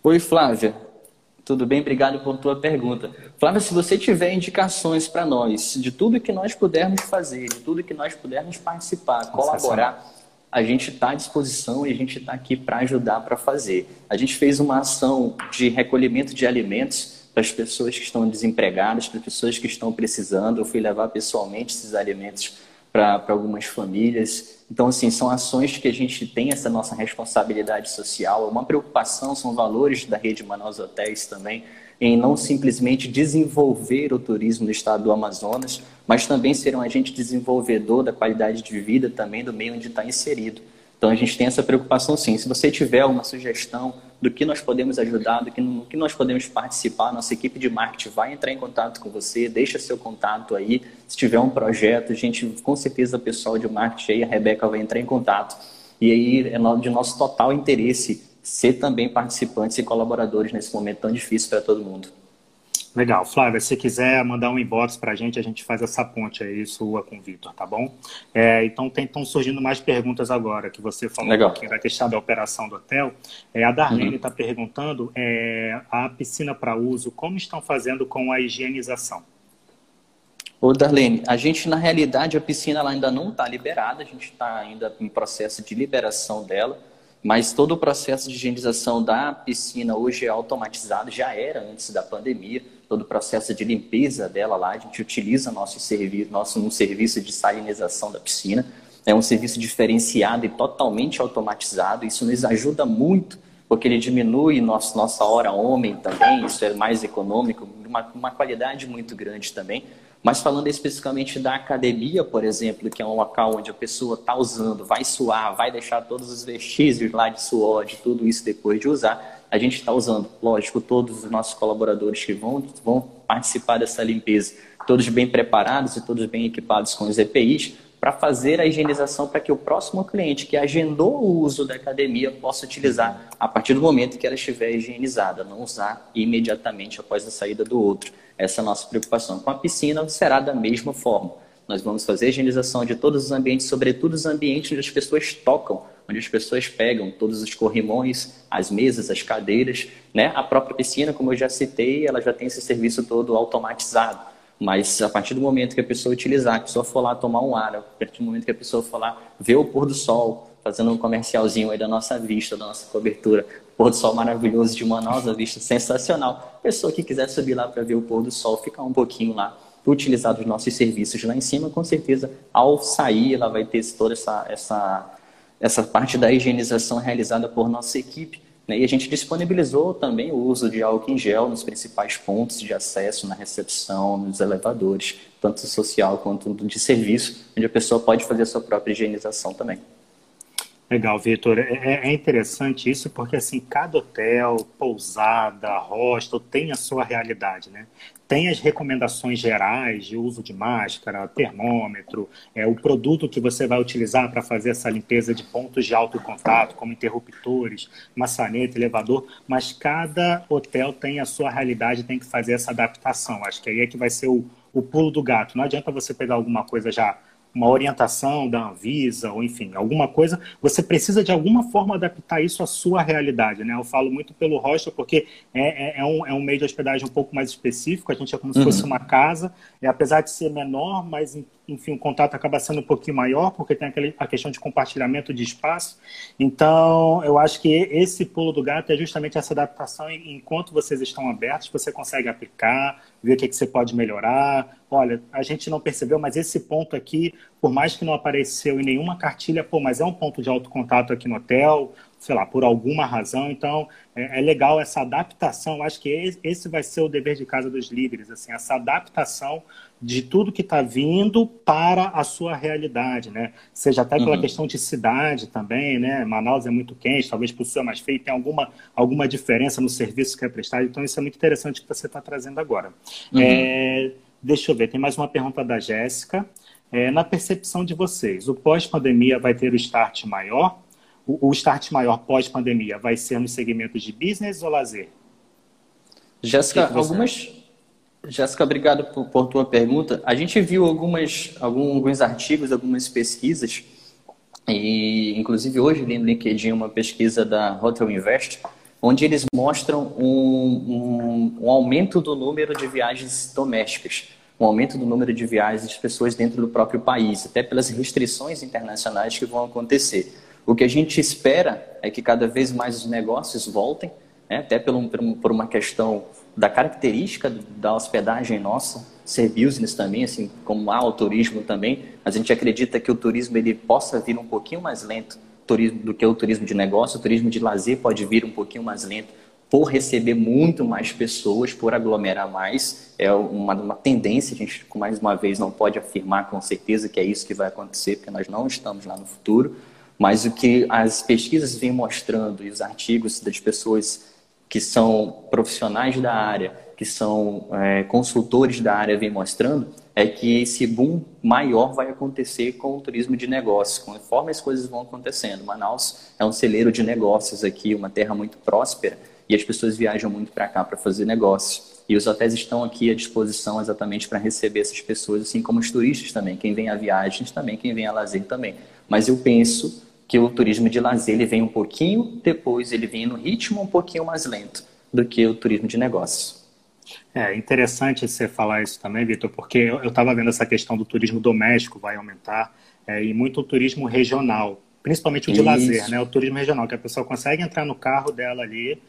Oi, Flávia. Tudo bem? Obrigado por tua pergunta. Flávia, se você tiver indicações para nós de tudo que nós pudermos fazer, de tudo que nós pudermos participar, colaborar, a gente está à disposição e a gente está aqui para ajudar para fazer. A gente fez uma ação de recolhimento de alimentos para as pessoas que estão desempregadas, para as pessoas que estão precisando. Eu fui levar pessoalmente esses alimentos para algumas famílias. Então, assim, são ações que a gente tem essa nossa responsabilidade social, uma preocupação, são valores da rede Manaus Hotéis também, em não simplesmente desenvolver o turismo no estado do Amazonas, mas também ser um agente desenvolvedor da qualidade de vida também do meio onde está inserido. Então a gente tem essa preocupação sim. Se você tiver uma sugestão do que nós podemos ajudar, do que, no que nós podemos participar, nossa equipe de marketing vai entrar em contato com você, deixa seu contato aí. Se tiver um projeto, a gente, com certeza, o pessoal de marketing aí, a Rebeca vai entrar em contato. E aí é de nosso total interesse ser também participantes e colaboradores nesse momento tão difícil para todo mundo. Legal. Flávia, se quiser mandar um inbox para a gente, a gente faz essa ponte aí sua com o Vitor, tá bom? É, então, estão surgindo mais perguntas agora, que você falou Legal. um pouquinho da questão da operação do hotel. É, a Darlene está uhum. perguntando, é, a piscina para uso, como estão fazendo com a higienização? Ô, Darlene, a gente, na realidade, a piscina ainda não está liberada, a gente está ainda em processo de liberação dela, mas todo o processo de higienização da piscina hoje é automatizado, já era antes da pandemia todo o processo de limpeza dela lá. A gente utiliza nosso serviço, nosso um serviço de salinização da piscina. É um serviço diferenciado e totalmente automatizado. Isso nos ajuda muito, porque ele diminui nosso, nossa hora homem também. Isso é mais econômico, uma, uma qualidade muito grande também. Mas falando especificamente da academia, por exemplo, que é um local onde a pessoa está usando, vai suar, vai deixar todos os vestígios lá de suor, de tudo isso depois de usar, a gente está usando, lógico, todos os nossos colaboradores que vão, vão participar dessa limpeza, todos bem preparados e todos bem equipados com os EPIs, para fazer a higienização para que o próximo cliente que agendou o uso da academia possa utilizar a partir do momento que ela estiver higienizada, não usar imediatamente após a saída do outro. Essa nossa preocupação. Com a piscina será da mesma forma. Nós vamos fazer a higienização de todos os ambientes, sobretudo os ambientes onde as pessoas tocam onde as pessoas pegam todos os corrimões, as mesas, as cadeiras, né? A própria piscina, como eu já citei, ela já tem esse serviço todo automatizado. Mas a partir do momento que a pessoa utilizar, que a pessoa for lá tomar um ar, a partir do momento que a pessoa for lá ver o pôr do sol, fazendo um comercialzinho aí da nossa vista, da nossa cobertura, pôr do sol maravilhoso de Manaus, a vista sensacional. Pessoa que quiser subir lá para ver o pôr do sol, ficar um pouquinho lá, utilizar os nossos serviços lá em cima, com certeza, ao sair, ela vai ter toda essa, essa essa parte da higienização realizada por nossa equipe. Né? E a gente disponibilizou também o uso de álcool em gel nos principais pontos de acesso, na recepção, nos elevadores, tanto social quanto de serviço, onde a pessoa pode fazer a sua própria higienização também. Legal, Vitor. É, é, é, interessante isso porque assim cada hotel, pousada, hostel tem a sua realidade, né? Tem as recomendações gerais de uso de máscara, termômetro, é o produto que você vai utilizar para fazer essa limpeza de pontos de alto contato, como interruptores, maçaneta, elevador, mas cada hotel tem a sua realidade, tem que fazer essa adaptação. Acho que aí é que vai ser o, o pulo do gato. Não adianta você pegar alguma coisa já uma orientação da Anvisa, ou enfim, alguma coisa, você precisa de alguma forma adaptar isso à sua realidade, né? Eu falo muito pelo hostel porque é, é, é um, é um meio de hospedagem um pouco mais específico, a gente é como uhum. se fosse uma casa, e apesar de ser menor, mas enfim, o contato acaba sendo um pouquinho maior, porque tem aquele, a questão de compartilhamento de espaço. Então, eu acho que esse pulo do gato é justamente essa adaptação. Enquanto vocês estão abertos, você consegue aplicar, ver o que, é que você pode melhorar. Olha, a gente não percebeu, mas esse ponto aqui, por mais que não apareceu em nenhuma cartilha, pô, mas é um ponto de alto contato aqui no hotel, sei lá, por alguma razão. Então, é, é legal essa adaptação. Acho que esse vai ser o dever de casa dos líderes, assim, essa adaptação de tudo que está vindo para a sua realidade, né? Seja até pela uhum. questão de cidade também, né? Manaus é muito quente, talvez por ser mais feio, tem alguma, alguma diferença no serviço que é prestado. Então, isso é muito interessante que você está trazendo agora. Uhum. É, deixa eu ver, tem mais uma pergunta da Jéssica. É, na percepção de vocês, o pós-pandemia vai ter o start maior? O, o start maior pós-pandemia vai ser nos segmentos de business ou lazer? Jéssica, algumas Jéssica, obrigado por, por, tua pergunta. A gente viu algumas, alguns artigos, algumas pesquisas, e inclusive hoje li no LinkedIn uma pesquisa da Hotel Invest, onde eles mostram um, um, um, aumento do número de viagens domésticas, um aumento do número de viagens de pessoas dentro do próprio país, até pelas restrições internacionais que vão acontecer. O que a gente espera é que cada vez mais os negócios voltem, né, até por, um, por uma questão da característica da hospedagem nossa, ser business também, assim como há o turismo também, a gente acredita que o turismo ele possa vir um pouquinho mais lento do que o turismo de negócio. O turismo de lazer pode vir um pouquinho mais lento por receber muito mais pessoas, por aglomerar mais. É uma, uma tendência, a gente, mais uma vez, não pode afirmar com certeza que é isso que vai acontecer, porque nós não estamos lá no futuro. Mas o que as pesquisas vêm mostrando e os artigos das pessoas que são profissionais da área, que são é, consultores da área, vêm mostrando, é que esse boom maior vai acontecer com o turismo de negócios, conforme as coisas vão acontecendo. Manaus é um celeiro de negócios aqui, uma terra muito próspera, e as pessoas viajam muito para cá para fazer negócio. E os hotéis estão aqui à disposição exatamente para receber essas pessoas, assim como os turistas também, quem vem a viagens também, quem vem a lazer também. Mas eu penso que o turismo de lazer ele vem um pouquinho depois, ele vem no ritmo um pouquinho mais lento do que o turismo de negócios. É interessante você falar isso também, Vitor, porque eu estava vendo essa questão do turismo doméstico vai aumentar é, e muito o turismo regional, principalmente o de isso. lazer, né? O turismo regional, que a pessoa consegue entrar no carro dela ali,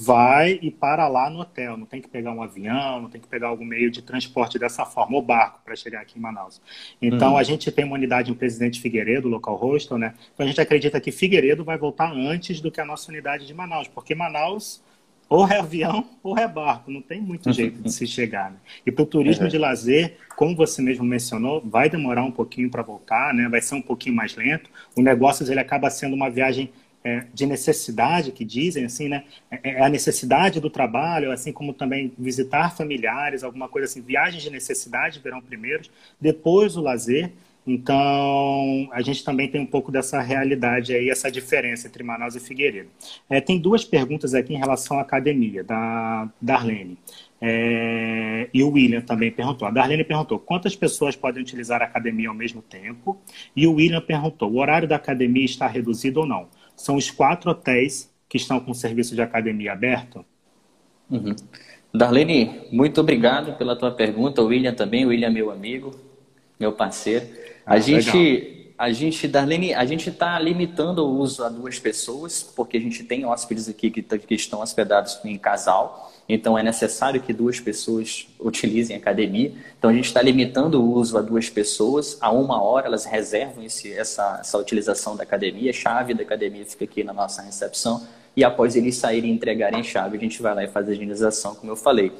vai e para lá no hotel. Não tem que pegar um avião, não tem que pegar algum meio de transporte dessa forma, ou barco, para chegar aqui em Manaus. Então, uhum. a gente tem uma unidade em Presidente Figueiredo, local hostel, né? Então, a gente acredita que Figueiredo vai voltar antes do que a nossa unidade de Manaus, porque Manaus ou é avião ou é barco, não tem muito jeito de se (laughs) chegar. Né? E para o turismo uhum. de lazer, como você mesmo mencionou, vai demorar um pouquinho para voltar, né? vai ser um pouquinho mais lento. O negócio ele acaba sendo uma viagem é, de necessidade, que dizem assim, né? É, é a necessidade do trabalho, assim como também visitar familiares, alguma coisa assim. Viagens de necessidade virão primeiros, depois o lazer. Então, a gente também tem um pouco dessa realidade aí, essa diferença entre Manaus e Figueiredo. É, tem duas perguntas aqui em relação à academia, da Darlene. É, e o William também perguntou. A Darlene perguntou quantas pessoas podem utilizar a academia ao mesmo tempo. E o William perguntou: o horário da academia está reduzido ou não? São os quatro hotéis que estão com o serviço de academia aberto? Uhum. Darlene, muito obrigado pela tua pergunta. O William também, o William é meu amigo, meu parceiro. Ah, a gente, legal a gente, Darlene, a gente está limitando o uso a duas pessoas, porque a gente tem hóspedes aqui que, que estão hospedados em casal, então é necessário que duas pessoas utilizem a academia. Então a gente está limitando o uso a duas pessoas, a uma hora elas reservam esse, essa, essa utilização da academia, a chave da academia fica aqui na nossa recepção, e após eles saírem e entregarem chave, a gente vai lá e faz a higienização, como eu falei.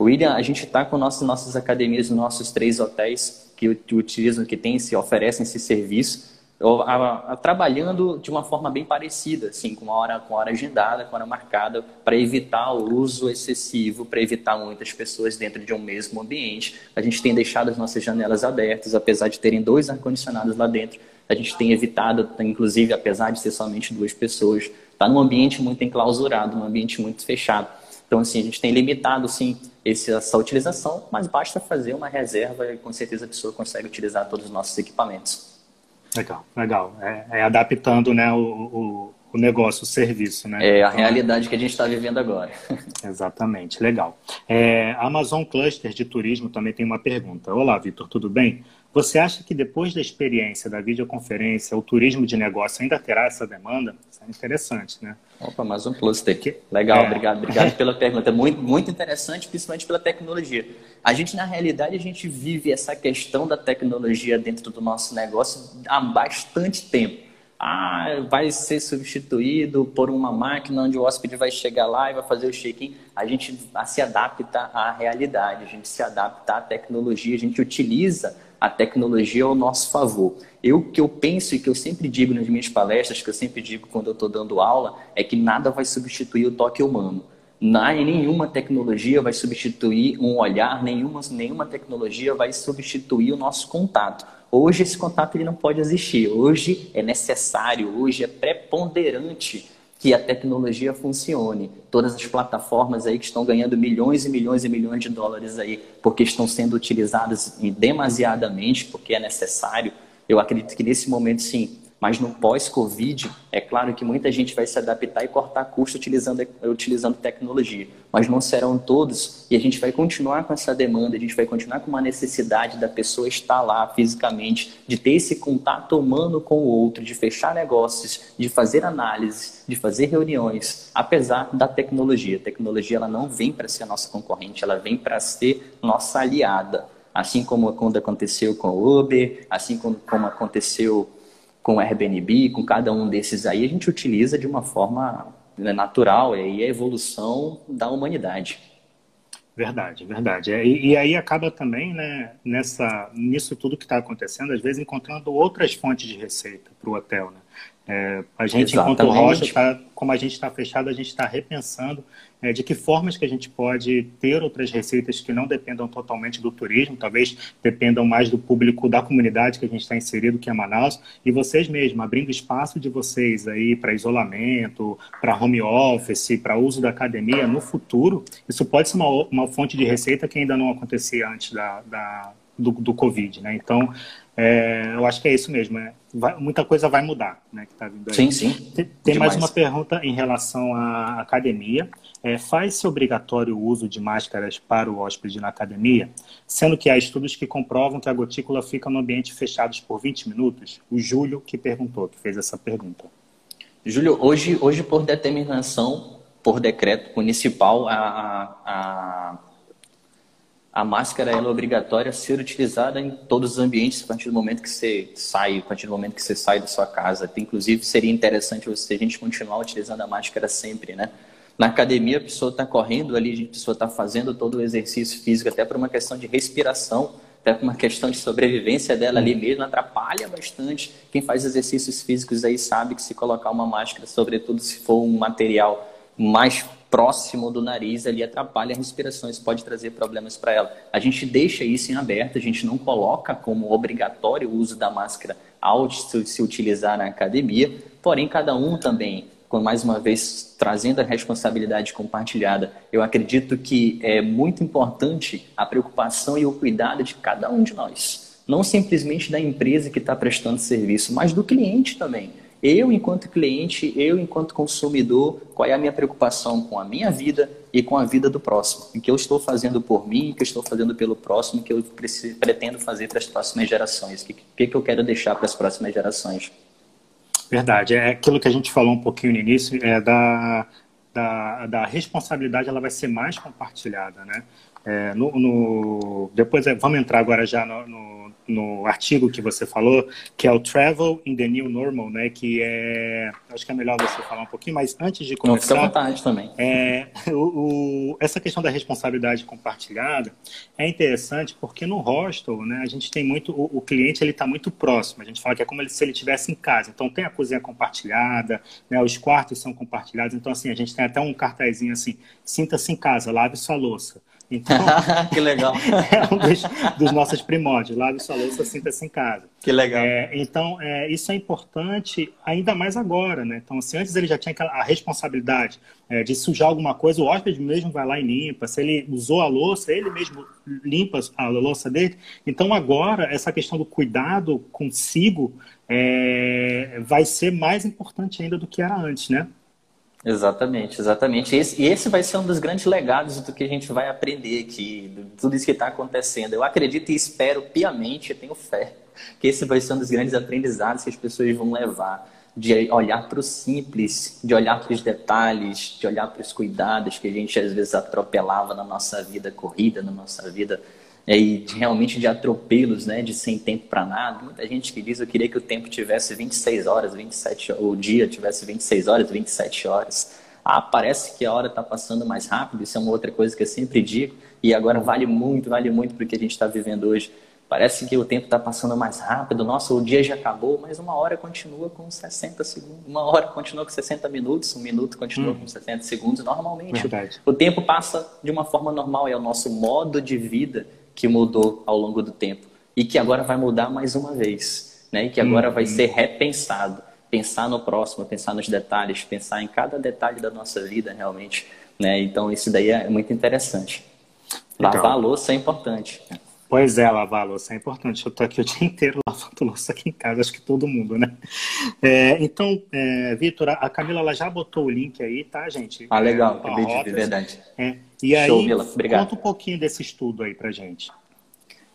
William, a gente está com nossas, nossas academias nos nossos três hotéis, que utilizam, que tem, se oferecem esse serviço, a, a, trabalhando de uma forma bem parecida, assim, com a hora, com a hora agendada, com a hora marcada, para evitar o uso excessivo, para evitar muitas pessoas dentro de um mesmo ambiente. A gente tem deixado as nossas janelas abertas, apesar de terem dois ar-condicionados lá dentro. A gente tem evitado, inclusive, apesar de ser somente duas pessoas, estar tá num ambiente muito enclausurado, num ambiente muito fechado. Então, assim, a gente tem limitado, sim, essa utilização, mas basta fazer uma reserva e com certeza a pessoa consegue utilizar todos os nossos equipamentos. Legal, legal. É, é adaptando né, o, o, o, negócio, o serviço. Né? É a então, realidade que a gente está vivendo agora. (laughs) Exatamente, legal. É, a Amazon Cluster de Turismo também tem uma pergunta. Olá, Vitor, tudo bem? Você acha que depois da experiência da videoconferência, o turismo de negócio ainda terá essa demanda? Isso é interessante, né? Opa, mais um cluster. Que... Legal, é. obrigado, obrigado (laughs) pela pergunta. Muito, muito interessante, principalmente pela tecnologia. A gente, na realidade, a gente vive essa questão da tecnologia dentro do nosso negócio há bastante tempo. Ah, vai ser substituído por uma máquina onde o hóspede vai chegar lá e vai fazer o check-in. A gente se adapta à realidade, a gente se adapta à tecnologia, a gente utiliza a tecnologia ao nosso favor. Eu que eu penso e que eu sempre digo nas minhas palestras, que eu sempre digo quando eu estou dando aula, é que nada vai substituir o toque humano. Nenhuma tecnologia vai substituir um olhar, nenhuma, nenhuma tecnologia vai substituir o nosso contato. Hoje esse contato ele não pode existir. Hoje é necessário, hoje é preponderante que a tecnologia funcione. Todas as plataformas aí que estão ganhando milhões e milhões e milhões de dólares aí, porque estão sendo utilizadas demasiadamente, porque é necessário. Eu acredito que nesse momento, sim, Mas no pós-Covid, é claro que muita gente vai se adaptar e cortar custo utilizando, utilizando tecnologia. Mas não serão todos e a gente vai continuar com essa demanda, a gente vai continuar com uma necessidade da pessoa estar lá fisicamente, de ter esse contato humano com o outro, de fechar negócios, de fazer análises, de fazer reuniões, apesar da tecnologia. A tecnologia ela não vem para ser nossa concorrente, ela vem para ser nossa aliada. Assim como quando aconteceu com o Uber, assim como, como aconteceu com Airbnb, com cada um desses aí, a gente utiliza de uma forma né, natural e a evolução da humanidade. Verdade, verdade. É, e, e, aí acaba também, né, nessa, nisso tudo que está acontecendo, às vezes encontrando outras fontes de receita para o hotel, né? É, a gente, Exatamente. enquanto Rocha, tá, como a gente está fechado, a gente está repensando é, de que formas que a gente pode ter outras receitas que não dependam totalmente do turismo, talvez dependam mais do público da comunidade que a gente está inserido, que é Manaus, e vocês mesmos, abrindo espaço de vocês aí para isolamento, para home office, para uso da academia, no futuro, isso pode ser uma, uma fonte de receita que ainda não acontecia antes da, da do, do Covid, né? Então, é, eu acho que é isso mesmo. É, vai, muita coisa vai mudar, né? Que tá vindo aí. Sim, sim. Tem, tem mais uma pergunta em relação à academia. É, Faz-se obrigatório o uso de máscaras para o hóspede na academia, sendo que há estudos que comprovam que a gotícula fica no ambiente fechado por 20 minutos? O Júlio que perguntou, que fez essa pergunta. Júlio, hoje, hoje por determinação, por decreto municipal, a, a a máscara é obrigatória a ser utilizada em todos os ambientes a partir do momento que você sai, a partir do momento que você sai da sua casa. Inclusive, seria interessante você, a gente continuar utilizando a máscara sempre, né? Na academia, a pessoa está correndo ali, a pessoa está fazendo todo o exercício físico, até por uma questão de respiração, até por uma questão de sobrevivência dela ali mesmo, atrapalha bastante. Quem faz exercícios físicos aí sabe que se colocar uma máscara, sobretudo se for um material mais próximo do nariz ali atrapalha a respiração, isso pode trazer problemas para ela. A gente deixa isso em aberto, a gente não coloca como obrigatório o uso da máscara ao se utilizar na academia, porém cada um também, mais uma vez trazendo a responsabilidade compartilhada, eu acredito que é muito importante a preocupação e o cuidado de cada um de nós. Não simplesmente da empresa que está prestando serviço, mas do cliente também eu, enquanto cliente, eu, enquanto consumidor, qual é a minha preocupação com a minha vida e com a vida do próximo? O que eu estou fazendo por mim, o que eu estou fazendo pelo próximo, o que eu pretendo fazer para as próximas gerações? O que, que, que eu quero deixar para as próximas gerações? Verdade. É aquilo que a gente falou um pouquinho no início, é da, da, da responsabilidade, ela vai ser mais compartilhada, né? É, no, no, depois, é, vamos entrar agora já no, no no artigo que você falou, que é o Travel in the New Normal, né? Que é. Acho que é melhor você falar um pouquinho, mas antes de começar. Não, fica à vontade também. É, (laughs) o, o, essa questão da responsabilidade compartilhada é interessante porque no hostel, né, a gente tem muito. O, o cliente ele está muito próximo. A gente fala que é como se ele estivesse em casa. Então tem a cozinha compartilhada, né, os quartos são compartilhados. Então, assim, a gente tem até um cartazinho assim: sinta-se em casa, lave sua louça. Então, (laughs) que legal. (laughs) é um dos, dos, nossos primórdios. Lave sua louça, sinta-se em casa. Que legal. É, então, é, isso é importante ainda mais agora, né? Então, se antes ele já tinha a responsabilidade é, de sujar alguma coisa, o hóspede mesmo vai lá e limpa. Se ele usou a louça, ele mesmo limpa a louça dele. Então, agora, essa questão do cuidado consigo é, vai ser mais importante ainda do que era antes, né? Exatamente, exatamente. Esse, e esse vai ser um dos grandes legados do que a gente vai aprender aqui, tudo isso que está acontecendo. Eu acredito e espero piamente, tenho fé, que esse vai ser um dos grandes aprendizados que as pessoas vão levar. De olhar para o simples, de olhar para os detalhes, de olhar para os cuidados que a gente às vezes atropelava na nossa vida corrida, na nossa vida e de, realmente de atropelos, né, de sem tempo para nada. Muita gente que diz eu queria que o tempo tivesse 26 horas, 27 o dia tivesse 26 horas, 27 horas. Ah, parece que a hora está passando mais rápido, isso é uma outra coisa que eu sempre digo, e agora vale muito, vale muito para o que a gente está vivendo hoje. Parece que o tempo está passando mais rápido, nossa, o dia já acabou, mas uma hora continua com 60 segundos, uma hora continua com 60 minutos, um minuto continua hum. com 60 segundos. Normalmente, Verdade. o tempo passa de uma forma normal, é o nosso modo de vida que mudou ao longo do tempo e que agora vai mudar mais uma vez, né? E que agora vai ser repensado, pensar no próximo, pensar nos detalhes, pensar em cada detalhe da nossa vida realmente, né? Então isso daí é muito interessante. Lavar a louça é importante. Pois é, lavar a louça é importante. Eu estou aqui o dia (laughs) inteiro lavando louça aqui em casa, acho que todo mundo, né? É, então, é, Vitor, a Camila ela já botou o link aí, tá, gente? Ah, legal, é, acabei de ver, verdade. É, e aí, Show, Obrigado. conta um pouquinho desse estudo aí pra gente.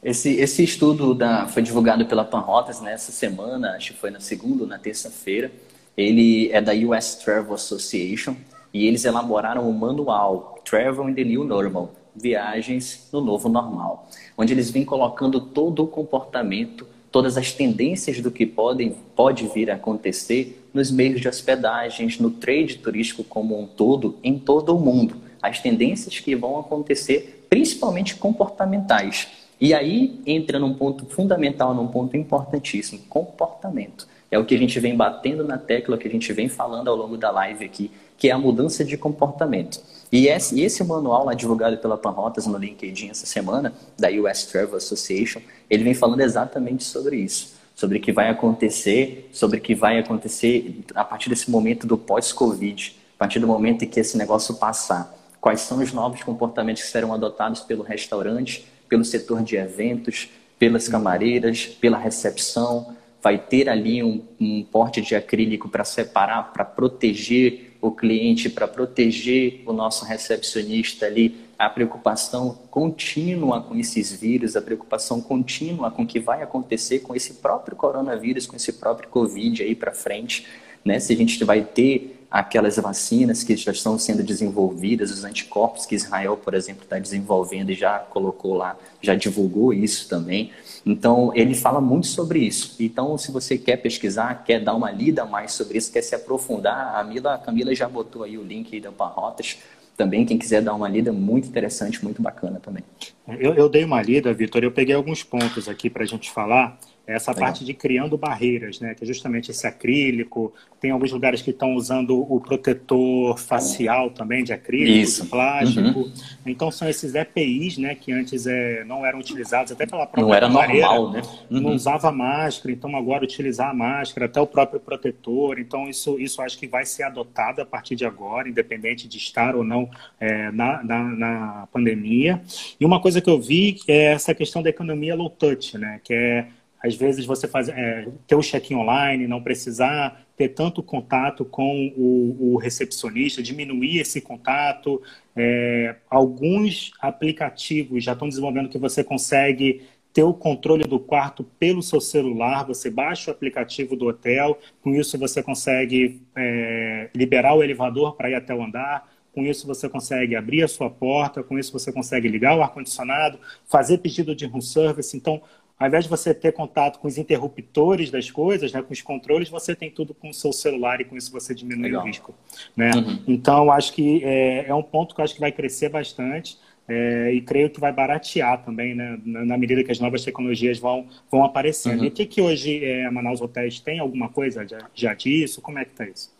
Esse, esse estudo da, foi divulgado pela Panrotas nessa semana, acho que foi na segunda ou na terça-feira. Ele é da US Travel Association e eles elaboraram o manual Travel in the New Normal, Viagens no Novo Normal, onde eles vêm colocando todo o comportamento, todas as tendências do que podem, pode vir a acontecer nos meios de hospedagens, no trade turístico como um todo, em todo o mundo. As tendências que vão acontecer, principalmente comportamentais. E aí entra num ponto fundamental, num ponto importantíssimo, comportamento. É o que a gente vem batendo na tecla, que a gente vem falando ao longo da live aqui, que é a mudança de comportamento. E esse, esse manual lá divulgado pela Panrotas no LinkedIn essa semana, da US Travel Association, ele vem falando exatamente sobre isso. Sobre o que vai acontecer, sobre o que vai acontecer a partir desse momento do pós-Covid, a partir do momento em que esse negócio passar. Quais são os novos comportamentos que serão adotados pelo restaurante, pelo setor de eventos, pelas camareiras, pela recepção. Vai ter ali um, um porte de acrílico para separar, para proteger o cliente, para proteger o nosso recepcionista ali. A preocupação contínua com esses vírus, a preocupação contínua com o que vai acontecer com esse próprio coronavírus, com esse próprio Covid aí para frente. Né? Se a gente vai ter aquelas vacinas que já estão sendo desenvolvidas, os anticorpos que Israel, por exemplo, está desenvolvendo e já colocou lá, já divulgou isso também. Então, ele fala muito sobre isso. Então, se você quer pesquisar, quer dar uma lida mais sobre isso, quer se aprofundar, a, Mila, a Camila já botou aí o link aí da Parrotas. Também, quem quiser dar uma lida, muito interessante, muito bacana também. Eu, eu dei uma lida, Vitor, eu peguei alguns pontos aqui para a gente falar essa Legal. parte de criando barreiras, né? Que é justamente esse acrílico. Tem alguns lugares que estão usando o protetor facial também de acrílico, Isso. de plástico. Uhum. Então são esses EPIs, né? Que antes é, não eram utilizados até pela própria Não era normal, né? Uhum. Não usava máscara, então agora utilizar a máscara, até o próprio protetor. Então isso, isso acho que vai ser adotado a partir de agora, independente de estar ou não é, na, na, na pandemia. E uma coisa que eu vi é essa questão da economia low touch, né? Que é às vezes você faz, é, ter o check-in online, não precisar ter tanto contato com o, o recepcionista, diminuir esse contato. É, alguns aplicativos já estão desenvolvendo que você consegue ter o controle do quarto pelo seu celular, você baixa o aplicativo do hotel, com isso você consegue é, liberar o elevador para ir até o andar, com isso você consegue abrir a sua porta, com isso você consegue ligar o ar-condicionado, fazer pedido de room service. Então, ao invés de você ter contato com os interruptores das coisas, né, com os controles, você tem tudo com o seu celular e com isso você diminui Legal. o risco. Né? Uhum. Então, acho que é, é, um ponto que eu acho que vai crescer bastante é, e creio que vai baratear também, né, na, medida que as novas tecnologias vão, vão aparecendo. Uhum. E o que, que hoje é, a Manaus Hotéis tem alguma coisa já, já disso? Como é que está isso?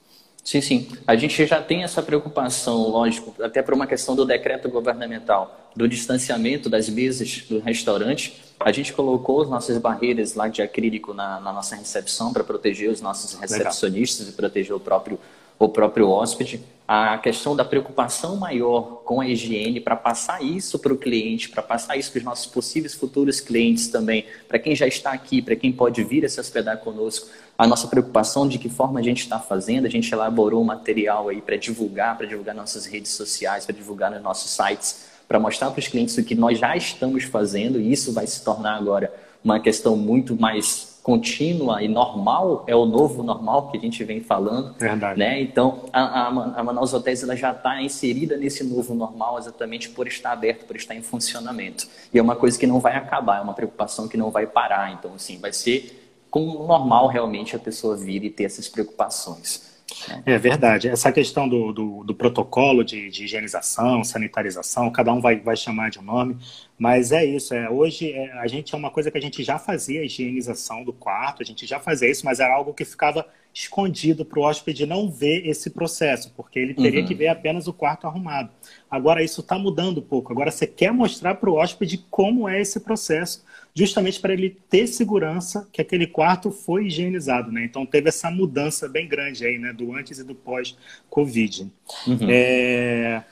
Sim, sim. A gente já tem essa preocupação, lógico, até por uma questão do decreto governamental, do distanciamento das mesas do restaurante. A gente colocou as nossas barreiras lá de acrílico na, na nossa recepção para proteger os nossos recepcionistas Legal. e proteger o próprio, o próprio hóspede. A questão da preocupação maior com a higiene para passar isso para o cliente, para passar isso para os nossos possíveis futuros clientes também, para quem já está aqui, para quem pode vir a se hospedar conosco a nossa preocupação de que forma a gente está fazendo. A gente elaborou um material aí para divulgar, para divulgar nossas redes sociais, para divulgar nos nossos sites, para mostrar para os clientes o que nós já estamos fazendo e isso vai se tornar agora uma questão muito mais contínua e normal, é o novo normal que a gente vem falando. Verdade. Né? Então, a, a, a Manaus Hotéis ela já está inserida nesse novo normal exatamente por estar aberto, por estar em funcionamento. E é uma coisa que não vai acabar, é uma preocupação que não vai parar. Então, assim, vai ser como normal realmente a pessoa vir e ter essas preocupações. É verdade. Essa questão do, do, do protocolo de, de, higienização, sanitarização, cada um vai, vai chamar de um nome, mas é isso. É, hoje é, a gente é uma coisa que a gente já fazia a higienização do quarto, a gente já fazia isso, mas era algo que ficava escondido para o hóspede não ver esse processo, porque ele teria uhum. que ver apenas o quarto arrumado. Agora isso está mudando um pouco. Agora você quer mostrar para o hóspede como é esse processo justamente para ele ter segurança que aquele quarto foi higienizado, né? Então teve essa mudança bem grande aí, né? Do antes e do pós-Covid. Uhum. É...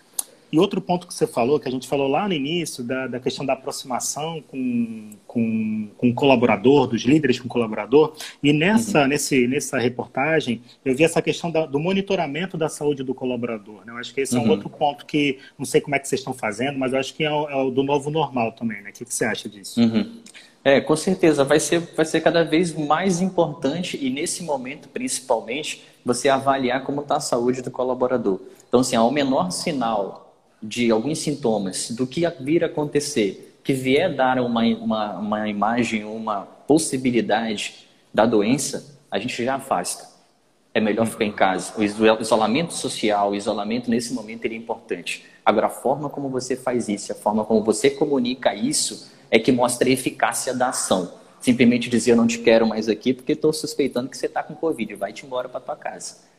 E outro ponto que você falou, que a gente falou lá no início, da, da questão da aproximação com, com, com o colaborador, dos líderes com o colaborador, e nessa, uhum. nesse, nessa reportagem eu vi essa questão da, do monitoramento da saúde do colaborador. Né? Eu acho que esse uhum. é um uhum. outro ponto que, não sei como é que vocês estão fazendo, mas eu acho que é o, é o do novo normal também. Né? O que, que você acha disso? Uhum. É, com certeza, vai ser, vai ser cada vez mais importante e nesse momento, principalmente, você avaliar como está a saúde do colaborador. Então, assim, ao menor sinal de alguns sintomas do que vir acontecer, que vier dar uma, uma, uma imagem, uma possibilidade da doença, a gente já afasta. É melhor ficar em casa. O isolamento social, o isolamento nesse momento ele é importante. Agora, a forma como você faz isso, a forma como você comunica isso, é que mostra a eficácia da ação. Simplesmente dizer eu não te quero mais aqui porque estou suspeitando que você está com Covid, vai-te embora para tua casa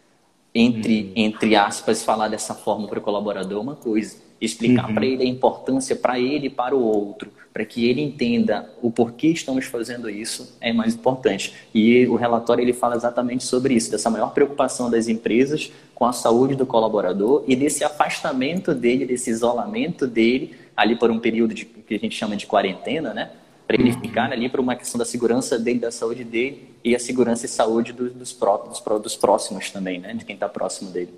entre, uhum. entre aspas, falar dessa forma para o colaborador é uma coisa, explicar uhum. para ele a importância para ele e para o outro, para que ele entenda o porquê estamos fazendo isso é mais importante. E o relatório ele fala exatamente sobre isso, dessa maior preocupação das empresas com a saúde do colaborador e desse afastamento dele, desse isolamento dele ali por um período de, que a gente chama de quarentena, né? Para ele ficar ali para uma questão da segurança dele, da saúde dele e a segurança e saúde dos, dos, próprios, dos próximos também, né? De quem está próximo dele.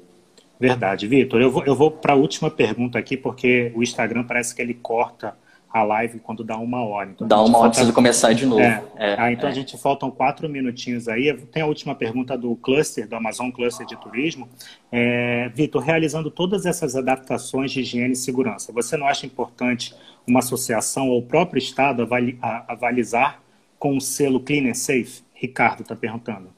Verdade, Vitor. Eu vou, eu vou para a última pergunta aqui, porque o Instagram parece que ele corta a live quando dá uma hora. Então, dá uma falta... hora, precisa começar de novo. É. É, ah, então é. a gente faltam quatro minutinhos aí. Tem a última pergunta do cluster, do Amazon Cluster de Turismo. É, Vitor, realizando todas essas adaptações de higiene e segurança, você não acha importante uma associação ou o próprio Estado avali avalizar com o selo Clean and Safe? Ricardo está perguntando.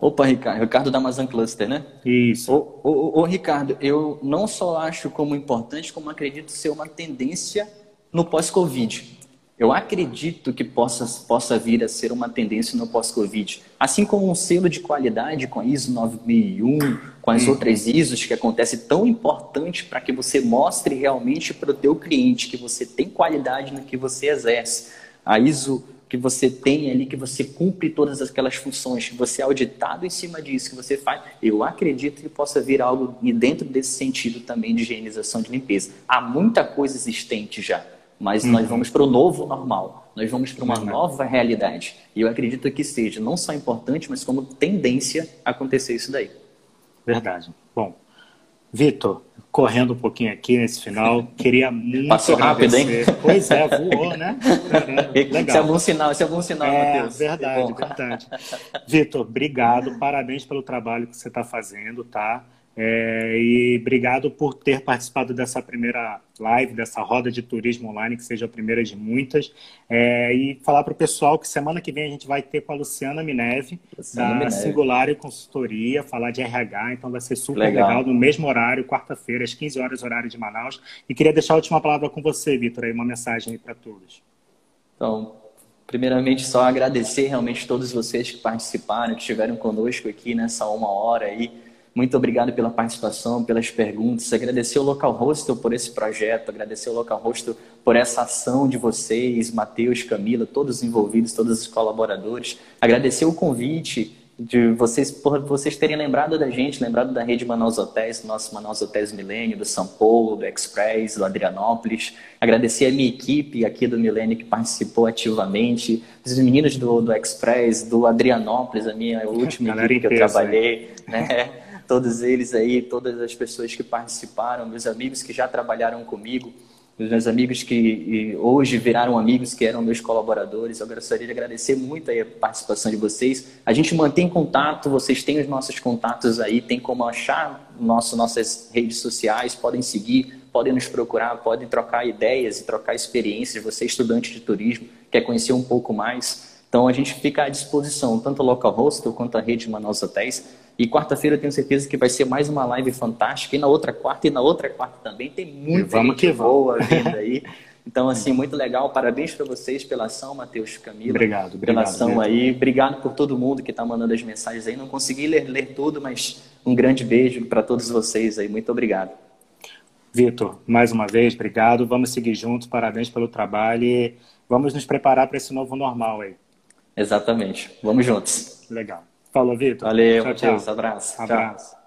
Opa, Ricardo, Ricardo da Amazon Cluster, né? Isso. Ô, ô, ô, Ricardo, eu não só acho como importante, como acredito ser uma tendência no pós-Covid. Eu acredito que possa, possa vir a ser uma tendência no pós-Covid. Assim como um selo de qualidade com a ISO 9001, com as uhum. outras ISOs que acontece tão importante para que você mostre realmente para o teu cliente que você tem qualidade no que você exerce. A ISO que você tem ali, que você cumpre todas aquelas funções, que você é auditado em cima disso, que você faz, eu acredito que possa vir algo dentro desse sentido também de higienização de limpeza. Há muita coisa existente já mas uhum. nós vamos para o novo normal, nós vamos para uma uhum. nova realidade. E eu acredito que seja não só importante, mas como tendência acontecer isso daí. Verdade. Bom, Vitor, correndo um pouquinho aqui nesse final, queria (laughs) muito Passou agradecer. rápido, hein? Pois é, voou, né? (laughs) Legal. Isso é bom sinal, isso é bom sinal, é, Matheus. Verdade, verdade. Vitor, obrigado, parabéns pelo trabalho que você está fazendo, tá? É, e obrigado por ter participado dessa primeira live, dessa roda de turismo online, que seja a primeira de muitas. É, e falar para o pessoal que semana que vem a gente vai ter com a Luciana Mineve, Luciana da Mineve. Singular e Consultoria, falar de RH, então vai ser super legal, legal no mesmo horário, quarta-feira, às 15 horas, horário de Manaus. E queria deixar a última palavra com você, Vitor, aí uma mensagem para todos. Então, primeiramente, só agradecer realmente todos vocês que participaram, que estiveram conosco aqui nessa uma hora aí muito obrigado pela participação, pelas perguntas. Agradecer o Local Hostel por esse projeto, agradecer o Local Hostel por essa ação de vocês, Matheus, Camila, todos os envolvidos, todos os colaboradores. Agradecer o convite de vocês por vocês terem lembrado da gente, lembrado da rede Manaus Hotéis, do nosso Manaus Hotéis Milênio, do São Paulo, do Express, do Adrianópolis. Agradecer a minha equipe aqui do Milênio que participou ativamente, os meninos do, do Express, do Adrianópolis, a minha última (laughs) equipe que eu trabalhei, né? (laughs) todos eles aí, todas as pessoas que participaram, meus amigos que já trabalharam comigo, meus amigos que hoje viraram amigos, que eram meus colaboradores. Eu gostaria de agradecer muito a participação de vocês. A gente mantém contato, vocês têm os nossos contatos aí, tem como achar nosso, nossas redes sociais, podem seguir, podem nos procurar, podem trocar ideias e trocar experiências. Você, estudante de turismo, quer conhecer um pouco mais. Então, a gente fica à disposição, tanto o Local Hostel quanto a rede Manaus Hotéis e quarta-feira eu tenho certeza que vai ser mais uma live fantástica. E na outra quarta e na outra quarta também. Tem muita Vamos gente boa vindo aí. (laughs) Então, assim, muito legal. Parabéns para vocês pela ação, Matheus Camila. Obrigado, obrigado. Pela ação aí. Obrigado por todo mundo que está mandando as mensagens aí. Não consegui ler, ler tudo, mas um grande beijo para todos vocês aí. Muito obrigado. Vitor, mais uma vez, obrigado. Vamos seguir juntos. Parabéns pelo trabalho e vamos nos preparar para esse novo normal aí. Exatamente. Vamos juntos. Legal. Falou, Vitor. Valeu, tchau, tchau. Abraço. Abraço. Tchau.